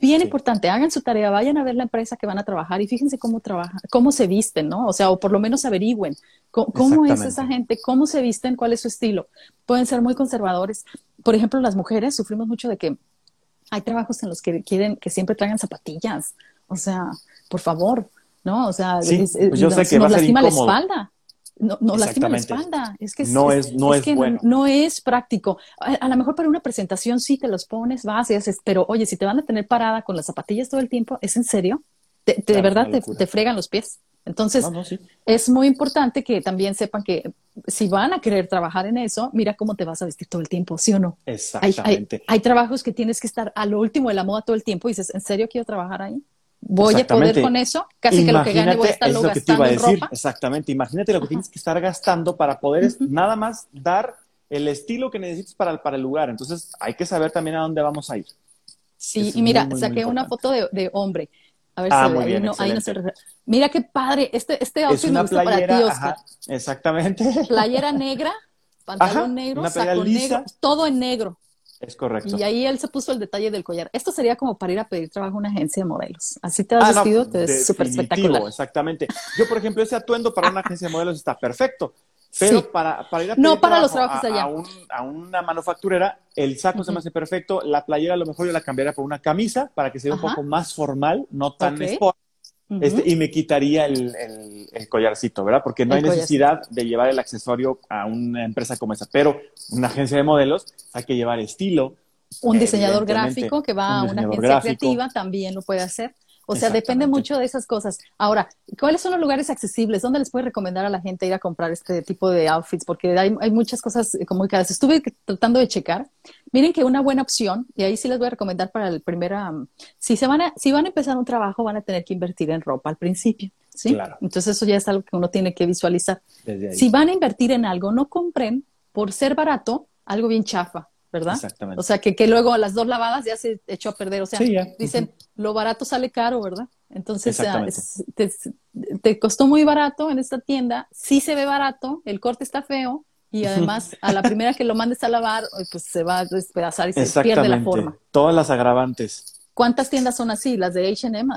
[SPEAKER 1] Bien importante, hagan su tarea, vayan a ver la empresa que van a trabajar y fíjense cómo trabajan, cómo se visten, ¿no? O sea, o por lo menos averigüen cómo, es esa gente, cómo se visten, cuál es su estilo. Pueden ser muy conservadores. Por ejemplo, las mujeres sufrimos mucho de que hay trabajos en los que quieren que siempre traigan zapatillas. O sea, por favor, ¿no? O sea,
[SPEAKER 2] pues yo sé que
[SPEAKER 1] nos
[SPEAKER 2] va a
[SPEAKER 1] lastima la espalda no, no lastima la espalda. Es que
[SPEAKER 2] no es, no es, bueno.
[SPEAKER 1] no, es práctico. A, lo mejor para una presentación sí te los pones, vas y haces, pero oye, si te van a tener parada con las zapatillas todo el tiempo, ¿es en serio? de verdad te, fregan los pies. Entonces, es muy importante que también sepan que si van a querer trabajar en eso, mira cómo te vas a vestir todo el tiempo, ¿sí o no?
[SPEAKER 2] Exactamente.
[SPEAKER 1] Hay, hay trabajos que tienes que estar a lo último de la moda todo el tiempo y dices, ¿en serio quiero trabajar ahí? Voy a poder con eso, casi que lo que gane voy a estarlo
[SPEAKER 2] lo
[SPEAKER 1] gastando
[SPEAKER 2] que te iba a decir.
[SPEAKER 1] ropa.
[SPEAKER 2] Exactamente, imagínate lo que tienes que estar gastando para poder nada más dar el estilo que necesitas para, para el lugar. Entonces hay que saber también a dónde vamos a ir.
[SPEAKER 1] Sí, y mira, saqué una foto de, de, hombre. A ver
[SPEAKER 2] ah,
[SPEAKER 1] si
[SPEAKER 2] ahí,
[SPEAKER 1] no, ahí no se Mira qué padre. Este, este outfit me gusta para ti, Oscar.
[SPEAKER 2] exactamente.
[SPEAKER 1] Playera negra, [LAUGHS] pantalón negro, saco negro, todo en negro.
[SPEAKER 2] Es correcto.
[SPEAKER 1] Y ahí él se puso el detalle del collar. Esto sería como para ir a pedir trabajo a una agencia de modelos. Así te has ah, vestido, te ves súper espectacular.
[SPEAKER 2] Exactamente. Yo, por ejemplo, ese atuendo para una agencia de modelos está perfecto. Pero para, para, ir a pedir
[SPEAKER 1] no para los trabajos allá.
[SPEAKER 2] A, una manufacturera, el saco se me hace perfecto. La playera a lo mejor yo la cambiaría por una camisa para que sea un poco más formal, no tan sport este, y me quitaría el, collarcito, ¿verdad? Porque no hay necesidad de llevar el accesorio a una empresa como esa, pero una agencia de modelos hay que llevar estilo.
[SPEAKER 1] Un diseñador gráfico que va a una agencia creativa también lo puede hacer. O sea, depende mucho de esas cosas. Ahora, ¿cuáles son los lugares accesibles? ¿Dónde les puede recomendar a la gente ir a comprar este tipo de outfits? Porque hay, hay muchas cosas como muy caras. Estuve tratando de checar. Miren que una buena opción, y ahí sí les voy a recomendar para el primer, si, se van a, si van a empezar un trabajo, van a tener que invertir en ropa al principio. ¿sí? Entonces eso ya es algo que uno tiene que visualizar. Si van a invertir en algo, no compren por ser barato algo bien chafa. ¿verdad?
[SPEAKER 2] Exactamente.
[SPEAKER 1] O sea, que, que, luego a las dos lavadas ya se echó a perder. O sea, dicen, lo barato sale caro, ¿verdad? Entonces, ah, te, costó muy barato en esta tienda, sí se ve barato, el corte está feo y además a la primera que lo mandes a lavar, pues se va a despedazar y se pierde la forma.
[SPEAKER 2] Todas las agravantes.
[SPEAKER 1] ¿Cuántas tiendas son así? Las de H&M,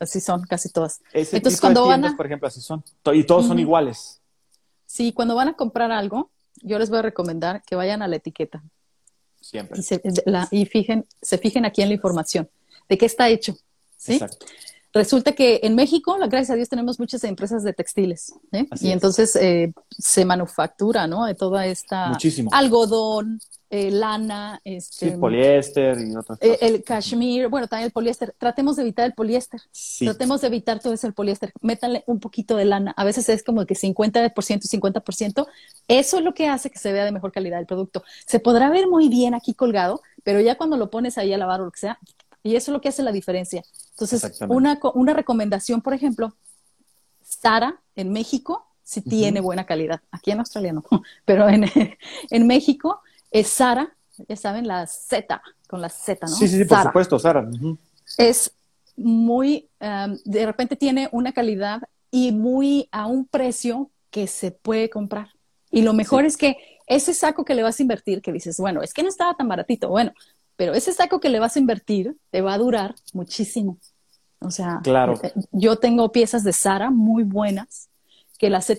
[SPEAKER 1] así son casi todas.
[SPEAKER 2] Entonces, cuando van a... por ejemplo, así son. Y todos son iguales.
[SPEAKER 1] Sí, cuando van a comprar algo, yo les voy a recomendar que vayan a la etiqueta.
[SPEAKER 2] Siempre.
[SPEAKER 1] Y, se, y fijen, se fijen aquí en la información. ¿De qué está hecho? ¿sí?
[SPEAKER 2] Exacto.
[SPEAKER 1] Resulta que en México, gracias a Dios, tenemos muchas empresas de textiles. ¿eh? Y entonces eh, se manufactura, ¿no? De toda esta
[SPEAKER 2] Muchísimo.
[SPEAKER 1] algodón, eh, lana, este,
[SPEAKER 2] sí, poliéster y otras
[SPEAKER 1] cosas. El cashmere, bueno, también el poliéster. Tratemos de evitar el poliéster. Tratemos de evitar todo ese poliéster. Métanle un poquito de lana. A veces es como que 50% y 50%. Eso es lo que hace que se vea de mejor calidad el producto. Se podrá ver muy bien aquí colgado, pero ya cuando lo pones ahí a lavar o lo que sea, y eso es lo que hace la diferencia. Entonces, una, una recomendación, por ejemplo, Sara en México sí tiene buena calidad. Aquí en Australia no, [LAUGHS] pero en, [LAUGHS] en México es Sara, ya saben, la Z, con la Z, ¿no?
[SPEAKER 2] Sí, sí, sí por supuesto, Sara.
[SPEAKER 1] Es muy, um, de repente tiene una calidad y muy a un precio que se puede comprar. Y lo mejor es que ese saco que le vas a invertir, que dices, bueno, es que no estaba tan baratito, bueno, pero ese saco que le vas a invertir te va a durar muchísimo. O sea,
[SPEAKER 2] claro.
[SPEAKER 1] Eh, yo tengo piezas de Sara muy buenas que las,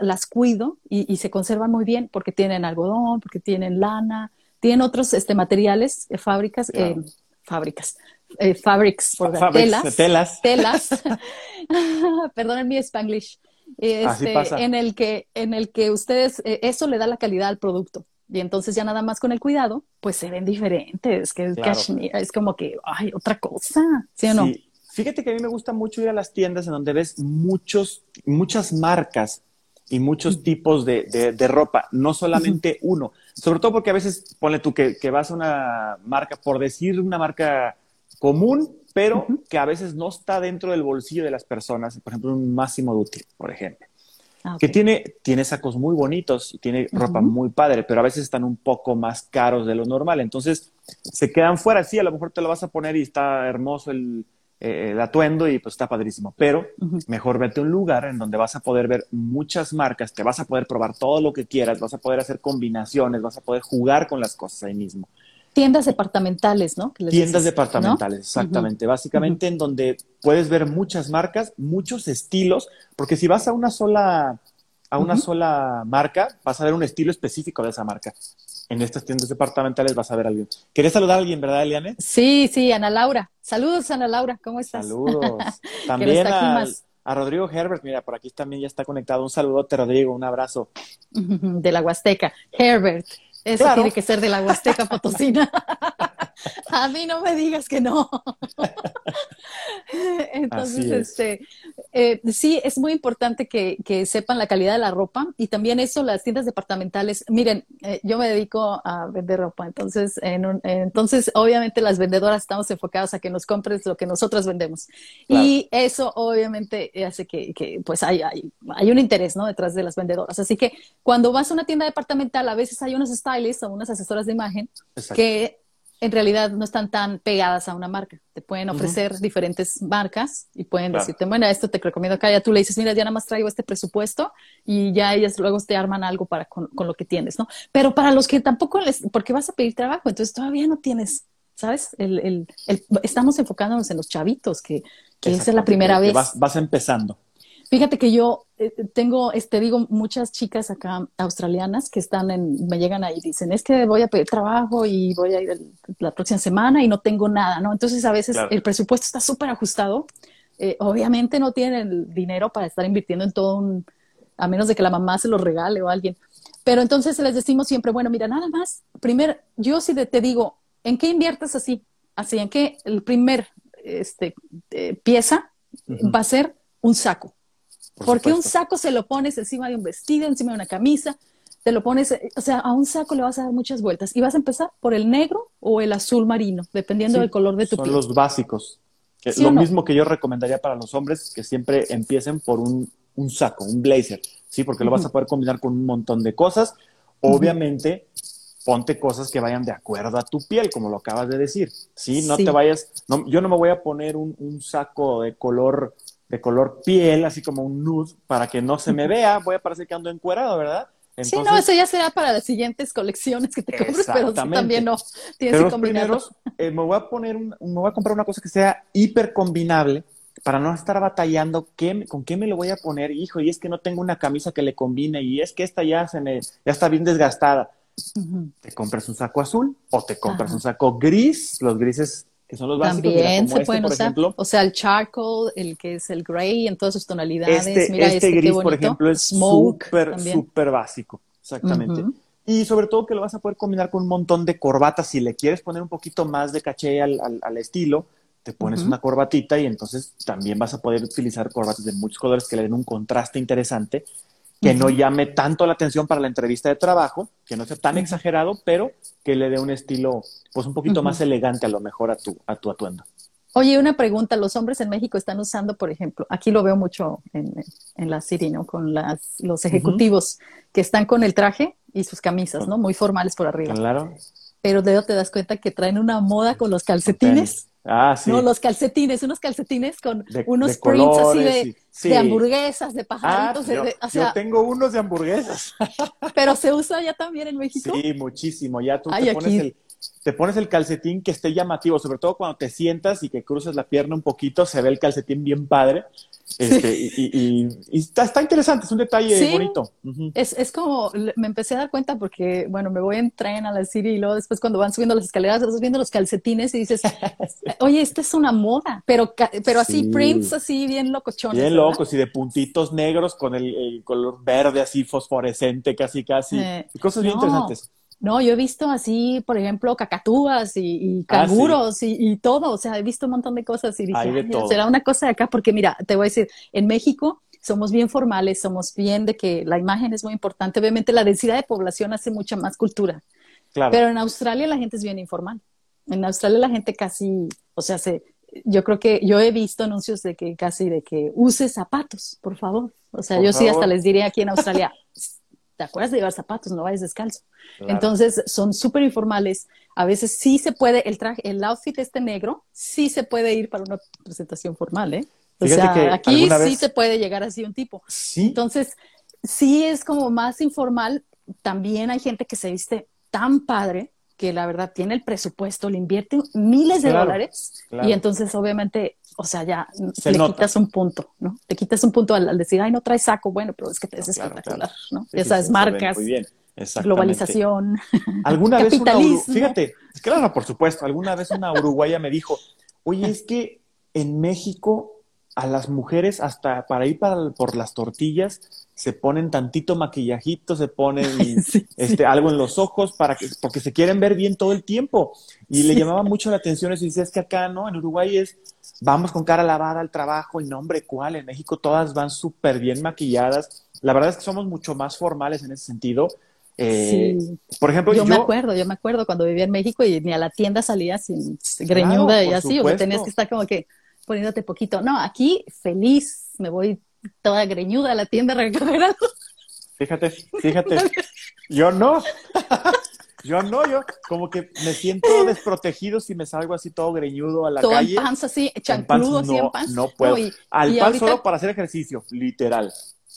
[SPEAKER 1] las cuido y, se conservan muy bien porque tienen algodón, porque tienen lana, tienen otros este, materiales, eh, fábricas, eh, fábricas, eh, fabrics, telas,
[SPEAKER 2] telas, [LAUGHS]
[SPEAKER 1] telas, [LAUGHS] mi spanglish, este, en el que en el que ustedes eso le da la calidad al producto. Y entonces ya nada más con el cuidado pues se ven diferentes que es es como que ay otra cosa sí o no
[SPEAKER 2] Fíjate que a mí me gusta mucho ir a las tiendas en donde ves muchos, muchas marcas y muchos tipos de, ropa, no solamente uno. Sobre todo porque a veces, ponle tú que, vas a una marca, por decir una marca común, pero que a veces no está dentro del bolsillo de las personas. Por ejemplo, un Máximo Duty, por ejemplo. Ah, que tiene, tiene sacos muy bonitos y tiene ropa muy padre, pero a veces están un poco más caros de lo normal. Entonces, se quedan fuera. Sí, a lo mejor te lo vas a poner y está hermoso el, eh, el atuendo y pues está padrísimo. Pero mejor vete a un lugar en donde vas a poder ver muchas marcas, te vas a poder probar todo lo que quieras, vas a poder hacer combinaciones, vas a poder jugar con las cosas ahí mismo.
[SPEAKER 1] Tiendas departamentales, ¿no?
[SPEAKER 2] Tiendas departamentales, exactamente. Básicamente en donde puedes ver muchas marcas, muchos estilos, porque si vas a una sola a una sola marca, vas a ver un estilo específico de esa marca en estas tiendas departamentales vas a ver a alguien. ¿Querías saludar a alguien, verdad, Eliane?
[SPEAKER 1] Sí, sí, Ana Laura. Saludos, Ana Laura, ¿cómo estás?
[SPEAKER 2] Saludos. [LAUGHS] También a, Rodrigo Herbert, mira, por aquí también ya está conectado. Un saludote, Rodrigo, un abrazo. [LAUGHS]
[SPEAKER 1] De la Huasteca. Herbert, eso tiene que ser de la Huasteca Potosina. [LAUGHS] a mí no me digas que no. [LAUGHS] Entonces, este, eh, sí, es muy importante que, sepan la calidad de la ropa y también eso, las tiendas departamentales. Miren, eh, yo me dedico a vender ropa, entonces, entonces, obviamente las vendedoras estamos enfocadas a que nos compres lo que nosotros vendemos. Y eso obviamente hace que, pues hay, hay, hay, un interés, ¿no? Detrás de las vendedoras. Así que cuando vas a una tienda departamental, a veces hay unos stylists o unas asesoras de imagen que en realidad no están tan pegadas a una marca. Te pueden ofrecer diferentes marcas y pueden decirte, bueno, esto te recomiendo acá. Ya tú le dices, mira, ya nada más traigo este presupuesto y ya ellas luego te arman algo para con, lo que tienes, ¿no? Pero para los que tampoco les, porque vas a pedir trabajo, entonces todavía no tienes, ¿sabes? El, el, estamos enfocándonos en los chavitos, que, que esa es la primera vez.
[SPEAKER 2] Vas, vas empezando.
[SPEAKER 1] Fíjate que yo eh, tengo, este, digo, muchas chicas acá australianas que están en, me llegan ahí y dicen, es que voy a pedir trabajo y voy a ir la próxima semana y no tengo nada, ¿no? Entonces a veces el presupuesto está súper ajustado. Eh, obviamente no tienen el dinero para estar invirtiendo en todo un, a menos de que la mamá se lo regale o alguien. Pero entonces les decimos siempre, bueno, mira, nada más, primer, yo sí te digo, ¿en qué inviertes así? Así, ¿en qué el primer este, eh, pieza va a ser un saco? Porque un saco se lo pones encima de un vestido, encima de una camisa, te lo pones, o sea, a un saco le vas a dar muchas vueltas y vas a empezar por el negro o el azul marino, dependiendo del color de tu
[SPEAKER 2] piel. Son los básicos. lo mismo que yo recomendaría para los hombres, que siempre empiecen por un, saco, un blazer, ¿sí? Porque lo vas a poder combinar con un montón de cosas. Obviamente, ponte cosas que vayan de acuerdo a tu piel, como lo acabas de decir, ¿sí? No te vayas, yo no me voy a poner un, un saco de color de color piel, así como un nude, para que no se me vea, voy a parecer que ando encuerado, ¿verdad?
[SPEAKER 1] sí, no, eso ya será para las siguientes colecciones que te compres, pero también no. Tienes que combinarlos.
[SPEAKER 2] Eh, me voy a poner, un, me voy a comprar una cosa que sea hiper combinable para no estar batallando qué, con qué me lo voy a poner, hijo, y es que no tengo una camisa que le combine, y es que esta ya se me, ya está bien desgastada. Te compras un saco azul o te compras un saco gris, los grises que son los básicos.
[SPEAKER 1] También se este, pueden usar. Ejemplo, o sea, el charcoal, el que es el gray en todas sus tonalidades.
[SPEAKER 2] Este, Mira este, este gris, por ejemplo, es súper, súper básico. Exactamente. Y sobre todo que lo vas a poder combinar con un montón de corbatas. Si le quieres poner un poquito más de caché al, al, estilo, te pones una corbatita y entonces también vas a poder utilizar corbatas de muchos colores que le den un contraste interesante que no llame tanto la atención para la entrevista de trabajo, que no sea tan exagerado, pero que le dé un estilo pues un poquito más elegante a lo mejor a tu, a tu atuendo.
[SPEAKER 1] Oye, una pregunta, los hombres en México están usando, por ejemplo, aquí lo veo mucho en, en la City, ¿no? Con las, los ejecutivos que están con el traje y sus camisas, ¿no? Muy formales por arriba.
[SPEAKER 2] Claro.
[SPEAKER 1] Pero luego te das cuenta que traen una moda con los calcetines
[SPEAKER 2] Ah, sí.
[SPEAKER 1] No, los calcetines, unos calcetines con unos prints así de, hamburguesas, de pajaritos.
[SPEAKER 2] Ah, yo, tengo unos de hamburguesas. [LAUGHS]
[SPEAKER 1] Pero se usa ya también en México.
[SPEAKER 2] Sí, muchísimo. Ya tú te pones el te pones el calcetín que esté llamativo, sobre todo cuando te sientas y que cruces la pierna un poquito, se ve el calcetín bien padre. Este, y, está, interesante, es un detalle bonito.
[SPEAKER 1] es, es, como, me empecé a dar cuenta porque, bueno, me voy en tren a la City y luego después cuando van subiendo las escaleras, vas viendo los calcetines y dices, [LAUGHS] oye, esta es una moda, pero, pero así prints así bien locochones.
[SPEAKER 2] Bien locos y de puntitos negros con el, color verde así fosforescente casi casi. Eh, cosas bien interesantes.
[SPEAKER 1] No, yo he visto así, por ejemplo, cacatúas y, y ah, y, todo, o sea, he visto un montón de cosas y dije, será una cosa de acá, porque mira, te voy a decir, en México somos bien formales, somos bien de que la imagen es muy importante, obviamente la densidad de población hace mucha más cultura, claro. pero en Australia la gente es bien informal, en Australia la gente casi, o sea, se, yo creo que yo he visto anuncios de que casi de que use zapatos, por favor, o sea, yo sí hasta les diría aquí en Australia, ¿te acuerdas de llevar zapatos? No vayas descalzo. Entonces son súper informales. A veces sí se puede, el traje, el outfit este negro, sí se puede ir para una presentación formal, ¿eh? O sea, aquí sí se puede llegar así un tipo.
[SPEAKER 2] ¿Sí?
[SPEAKER 1] Entonces, sí es como más informal. También hay gente que se viste tan padre que la verdad tiene el presupuesto, le invierte miles de dólares y entonces obviamente o sea, ya le quitas un punto, ¿no? Te quitas un punto al, decir, ay, no traes saco, bueno, pero es que te es espectacular, ¿no? Esas marcas, muy bien. globalización, [LAUGHS]
[SPEAKER 2] ¿Alguna. Vez fíjate, claro, por supuesto, alguna vez una uruguaya me dijo, oye, es que en México a las mujeres hasta para ir para, por las tortillas se ponen tantito maquillajito, se ponen [LAUGHS] este, algo en los ojos para que, porque se quieren ver bien todo el tiempo. Y le llamaba mucho la atención eso y decía, es que acá, ¿no? En Uruguay es, vamos con cara lavada al trabajo y no, hombre, ¿cuál? En México todas van súper bien maquilladas. La verdad es que somos mucho más formales en ese sentido. Eh, por ejemplo,
[SPEAKER 1] yo, me acuerdo, yo me acuerdo cuando vivía en México y ni a la tienda salía sin greñuda y así, o tenías que estar como que poniéndote poquito. No, aquí feliz, me voy toda greñuda a la tienda a recoger algo.
[SPEAKER 2] Fíjate, fíjate, yo no. [LAUGHS] Yo no, yo como que me siento [LAUGHS] desprotegido si me salgo así todo greñudo a la calle.
[SPEAKER 1] Todo en panza así, chancludo así en
[SPEAKER 2] panza. No puedo. Al pan solo para hacer ejercicio, literal.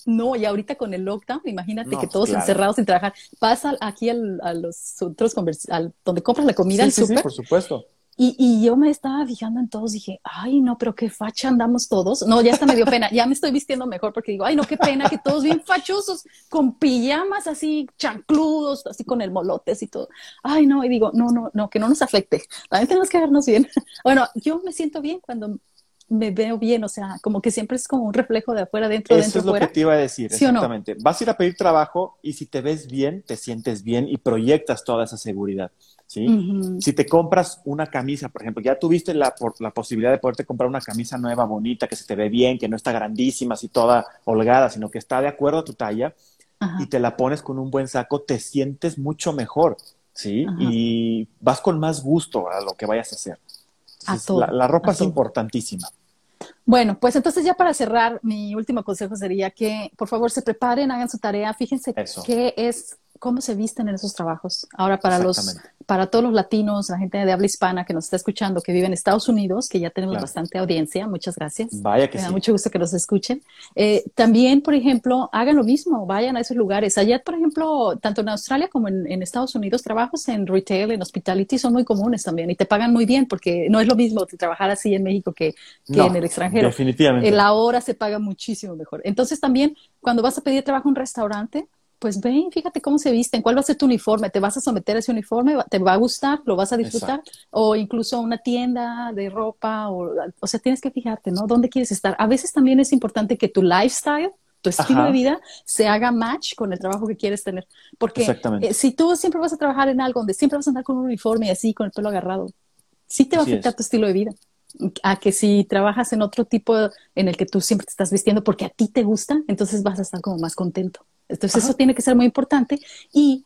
[SPEAKER 1] No, y ahorita con el lockdown, imagínate que todos encerrados sin trabajar. Pasa aquí a los otros al, donde compras la comida,
[SPEAKER 2] sí, sí, sí, por supuesto.
[SPEAKER 1] Y, y, yo me estaba fijando en todos, dije, ay, no, pero qué facha andamos todos. No, ya hasta me dio [LAUGHS] pena, ya me estoy vistiendo mejor porque digo, ay, no, qué pena que todos bien fachosos, con pijamas así, chancludos, así con el molotes y todo. Ay, no, y digo, no, no, no, que no nos afecte. También tenemos que vernos bien. [LAUGHS] Bueno, yo me siento bien cuando me veo bien, o sea, como que siempre es como un reflejo de afuera, dentro,
[SPEAKER 2] Eso
[SPEAKER 1] dentro,
[SPEAKER 2] es lo que te iba a decir, exactamente. Vas a ir a pedir trabajo y si te ves bien, te sientes bien y proyectas toda esa seguridad. ¿Sí? Si te compras una camisa, por ejemplo, ya tuviste la, la posibilidad de poderte comprar una camisa nueva, bonita, que se te ve bien, que no está grandísima, así toda holgada, sino que está de acuerdo a tu talla, y te la pones con un buen saco, te sientes mucho mejor, ¿sí? Y vas con más gusto a lo que vayas a hacer. la, ropa es importantísima.
[SPEAKER 1] Bueno, pues entonces ya para cerrar, mi último consejo sería que por favor se preparen, hagan su tarea, fíjense qué es cómo se visten en esos trabajos. Ahora, para los para todos los latinos, la gente de habla hispana que nos está escuchando, que vive en Estados Unidos, que ya tenemos bastante audiencia, muchas gracias.
[SPEAKER 2] Vaya que
[SPEAKER 1] Me da mucho gusto que nos escuchen. Eh, también, por ejemplo, hagan lo mismo, vayan a esos lugares. Allá, por ejemplo, tanto en Australia como en, Estados Unidos, trabajos en retail, en hospitality son muy comunes también y te pagan muy bien porque no es lo mismo trabajar así en México que, en el extranjero.
[SPEAKER 2] Definitivamente.
[SPEAKER 1] La hora se paga muchísimo mejor. Entonces, también, cuando vas a pedir trabajo en un restaurante, pues ven, fíjate cómo se visten, cuál va a ser tu uniforme, te vas a someter a ese uniforme, te va a gustar, lo vas a disfrutar, o incluso una tienda de ropa, o, o sea, tienes que fijarte, ¿no? ¿Dónde quieres estar? A veces también es importante que tu lifestyle, tu estilo de vida, se haga match con el trabajo que quieres tener. Porque eh, si tú siempre vas a trabajar en algo donde siempre vas a andar con un uniforme y así, con el pelo agarrado, sí te va a afectar tu estilo de vida a que si trabajas en otro tipo en el que tú siempre te estás vistiendo porque a ti te gusta, entonces vas a estar como más contento. Entonces eso tiene que ser muy importante y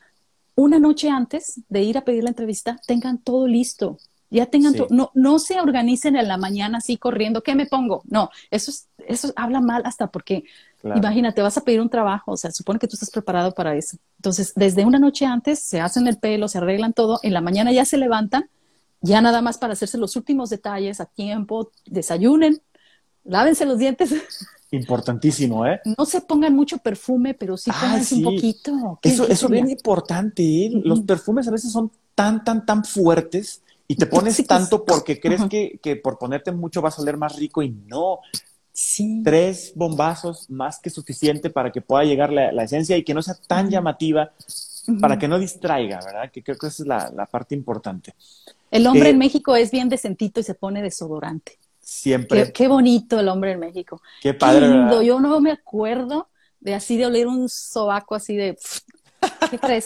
[SPEAKER 1] una noche antes de ir a pedir la entrevista, tengan todo listo. Ya tengan no, no se organicen en la mañana así corriendo, ¿qué me pongo? No, eso, eso habla mal hasta porque, imagínate, vas a pedir un trabajo, o sea, supone que tú estás preparado para eso. Entonces, desde una noche antes se hacen el pelo, se arreglan todo, en la mañana ya se levantan ya nada más para hacerse los últimos detalles a tiempo, desayunen, lávense los dientes. [LAUGHS]
[SPEAKER 2] Importantísimo, ¿eh?
[SPEAKER 1] No se pongan mucho perfume, pero sí pónganse un poquito.
[SPEAKER 2] Eso, eso es bien importante. ¿eh? Los perfumes a veces son tan, tan, tan fuertes y te pones tanto porque crees que, que, por ponerte mucho vas a oler más rico y no.
[SPEAKER 1] Sí.
[SPEAKER 2] Tres bombazos más que suficiente para que pueda llegar la, la esencia y que no sea tan llamativa, para que no distraiga, ¿verdad? Que creo que esa es la, la parte importante.
[SPEAKER 1] El hombre en eh, México es bien decentito y se pone desodorante.
[SPEAKER 2] Siempre.
[SPEAKER 1] Qué, bonito el hombre en México.
[SPEAKER 2] Qué padre.
[SPEAKER 1] lindo. Yo no me acuerdo de así de oler un sobaco así de. ¿Qué crees?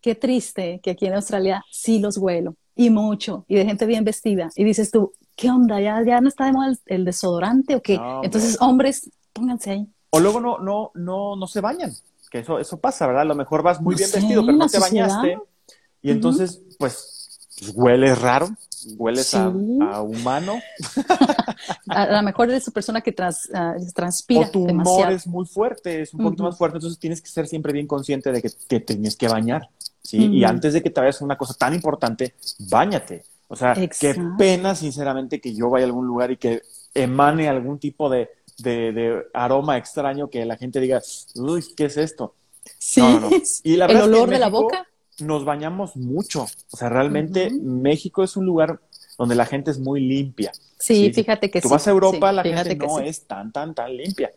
[SPEAKER 1] Qué triste que aquí en Australia sí los huelo y mucho y de gente bien vestida. Y dices tú, ¿qué onda? ¿Ya, ya no está de moda el, desodorante o qué? Entonces, hombres, pónganse ahí.
[SPEAKER 2] O luego no, no, no, no se bañan, que eso, eso pasa, ¿verdad? A lo mejor vas muy bien vestido, pero no te bañaste. Y entonces, pues, hueles raro, hueles a, humano. [LAUGHS]
[SPEAKER 1] a, lo mejor eres una persona que ah, transpira.
[SPEAKER 2] O tu humor es muy fuerte, es un poquito más fuerte, entonces tienes que ser siempre bien consciente de que te tienes que bañar. ¿sí? Y antes de que te vayas a una cosa tan importante, bañate. O sea, qué pena, sinceramente, que yo vaya a algún lugar y que emane algún tipo de, de, aroma extraño que la gente diga, uy, ¿qué es esto?
[SPEAKER 1] Sí,
[SPEAKER 2] Y
[SPEAKER 1] el olor de la boca.
[SPEAKER 2] Nos bañamos mucho. O sea, realmente México es un lugar donde la gente es muy limpia.
[SPEAKER 1] Sí, fíjate que
[SPEAKER 2] Tú vas a Europa, la gente no es tan, tan, tan limpia.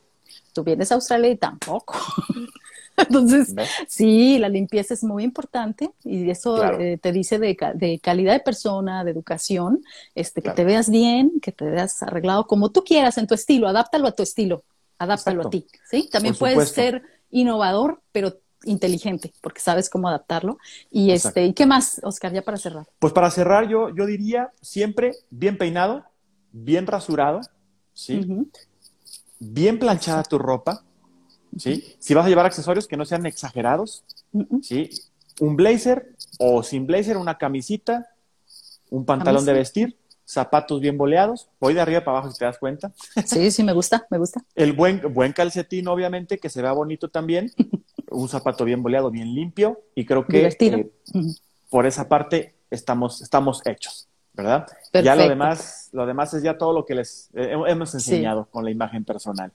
[SPEAKER 1] Tú vienes a Australia y tampoco. [LAUGHS] Entonces, sí, la limpieza es muy importante y eso eh, te dice de, de, calidad de persona, de educación, este, que te veas bien, que te veas arreglado como tú quieras en tu estilo, adáptalo a tu estilo, adáptalo a ti, ¿sí? También puedes ser innovador, pero inteligente, porque sabes cómo adaptarlo. Y este, ¿y qué más, Oscar, ya para cerrar?
[SPEAKER 2] Pues para cerrar, yo, yo diría siempre bien peinado, bien rasurado, ¿sí? Bien planchada tu ropa, ¿sí? Si vas a llevar accesorios que no sean exagerados, ¿sí? Un blazer o sin blazer, una camisita, un pantalón de vestir, zapatos bien boleados, voy de arriba para abajo si te das cuenta.
[SPEAKER 1] Sí, sí, me gusta, me gusta.
[SPEAKER 2] El buen, buen calcetín, obviamente, que se vea bonito también, [LAUGHS] un zapato bien boleado, bien limpio, y creo que eh, por esa parte estamos, estamos hechos, ¿verdad? Ya lo demás, lo demás es ya todo lo que les eh, hemos enseñado con la imagen personal.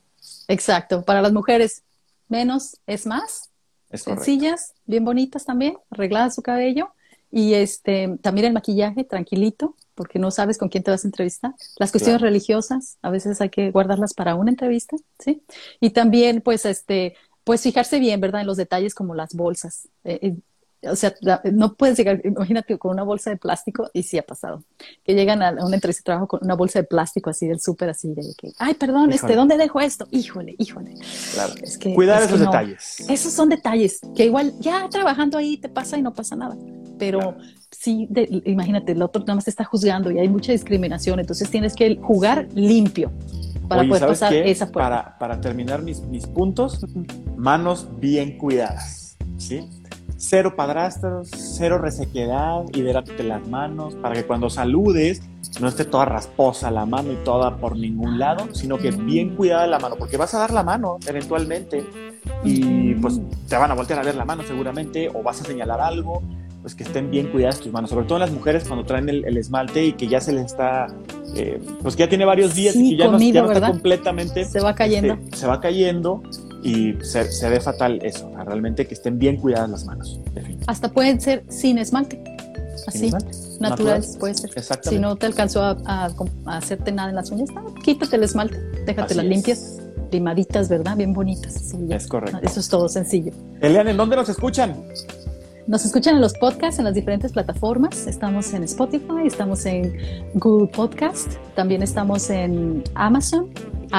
[SPEAKER 1] Exacto, para las mujeres, menos es más. Sencillas, bien bonitas también, arregladas su cabello. Y este, también el maquillaje, tranquilito, porque no sabes con quién te vas a entrevistar. Las cuestiones religiosas, a veces hay que guardarlas para una entrevista, ¿sí? Y también, pues, este, pues fijarse bien, ¿verdad? En los detalles como las bolsas. Eh, eh, o sea, no puedes llegar, imagínate con una bolsa de plástico, y sí ha pasado, que llegan a una entrevista de trabajo con una bolsa de plástico así del súper, así de que, ay, perdón, este, ¿dónde dejo esto? Híjole, híjole.
[SPEAKER 2] Claro. Es que, Cuidar esos detalles.
[SPEAKER 1] Esos son detalles que igual ya trabajando ahí te pasa y no pasa nada. Pero sí, imagínate, el otro nada más te está juzgando y hay mucha discriminación, entonces tienes que jugar limpio para poder pasar esa puerta.
[SPEAKER 2] Para, para terminar mis, mis puntos, manos bien cuidadas, ¿sí? cero padrastros, cero resequedad, hidrátate las manos para que cuando saludes no esté toda rasposa la mano y toda por ningún lado, sino que bien cuidada la mano, porque vas a dar la mano eventualmente y pues te van a voltear a ver la mano seguramente o vas a señalar algo, pues que estén bien cuidadas tus manos, sobre todo las mujeres cuando traen el, esmalte y que ya se les está, eh, pues que ya tiene varios días y que ya, no, está completamente...
[SPEAKER 1] Se va cayendo.
[SPEAKER 2] Este, se va cayendo y se, ve fatal eso, realmente que estén bien cuidadas las manos.
[SPEAKER 1] Hasta pueden ser sin esmalte, así, naturales, puede ser. Si no te alcanzó a, hacerte nada en las uñas, quítate el esmalte, déjatelas limpias, limaditas, ¿verdad? Bien bonitas.
[SPEAKER 2] es correcto.
[SPEAKER 1] Eso es todo sencillo.
[SPEAKER 2] Eliane, ¿en dónde nos escuchan?
[SPEAKER 1] Nos escuchan en los podcasts, en las diferentes plataformas. Estamos en Spotify, estamos en Google Podcast, también estamos en Amazon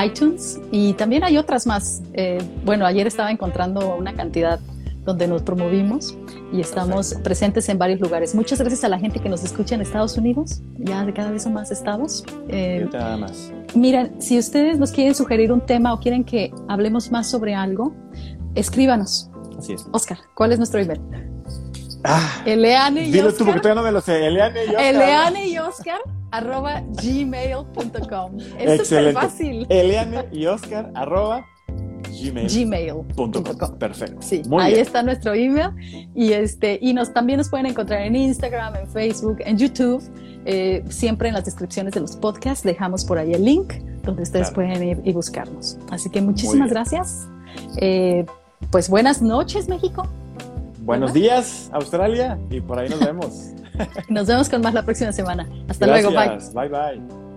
[SPEAKER 1] iTunes y también hay otras más. Eh, bueno, ayer estaba encontrando una cantidad donde nos promovimos y estamos presentes en varios lugares. Muchas gracias a la gente que nos escucha en Estados Unidos, ya de cada vez son más estados.
[SPEAKER 2] Eh, nada más.
[SPEAKER 1] Miren, si ustedes nos quieren sugerir un tema o quieren que hablemos más sobre algo, escríbanos.
[SPEAKER 2] Así es.
[SPEAKER 1] Oscar, ¿cuál es nuestro email?
[SPEAKER 2] Ah,
[SPEAKER 1] Eleane y
[SPEAKER 2] dilo
[SPEAKER 1] Oscar.
[SPEAKER 2] tú porque todavía no me lo sé. Eleane y Oscar.
[SPEAKER 1] Eleane y Oscar arroba gmail.com. Es fácil.
[SPEAKER 2] Eliane y Oscar arroba
[SPEAKER 1] gmail.com.
[SPEAKER 2] Perfecto.
[SPEAKER 1] Sí, ahí está nuestro email. Y, este, y nos, también nos pueden encontrar en Instagram, en Facebook, en YouTube. Eh, siempre en las descripciones de los podcasts dejamos por ahí el link donde ustedes pueden ir y buscarnos. Así que muchísimas gracias. Eh, pues buenas noches, México.
[SPEAKER 2] Buenos días, Australia, y por ahí nos vemos.
[SPEAKER 1] Nos vemos con más la próxima semana. Hasta luego,
[SPEAKER 2] bye. Bye, bye.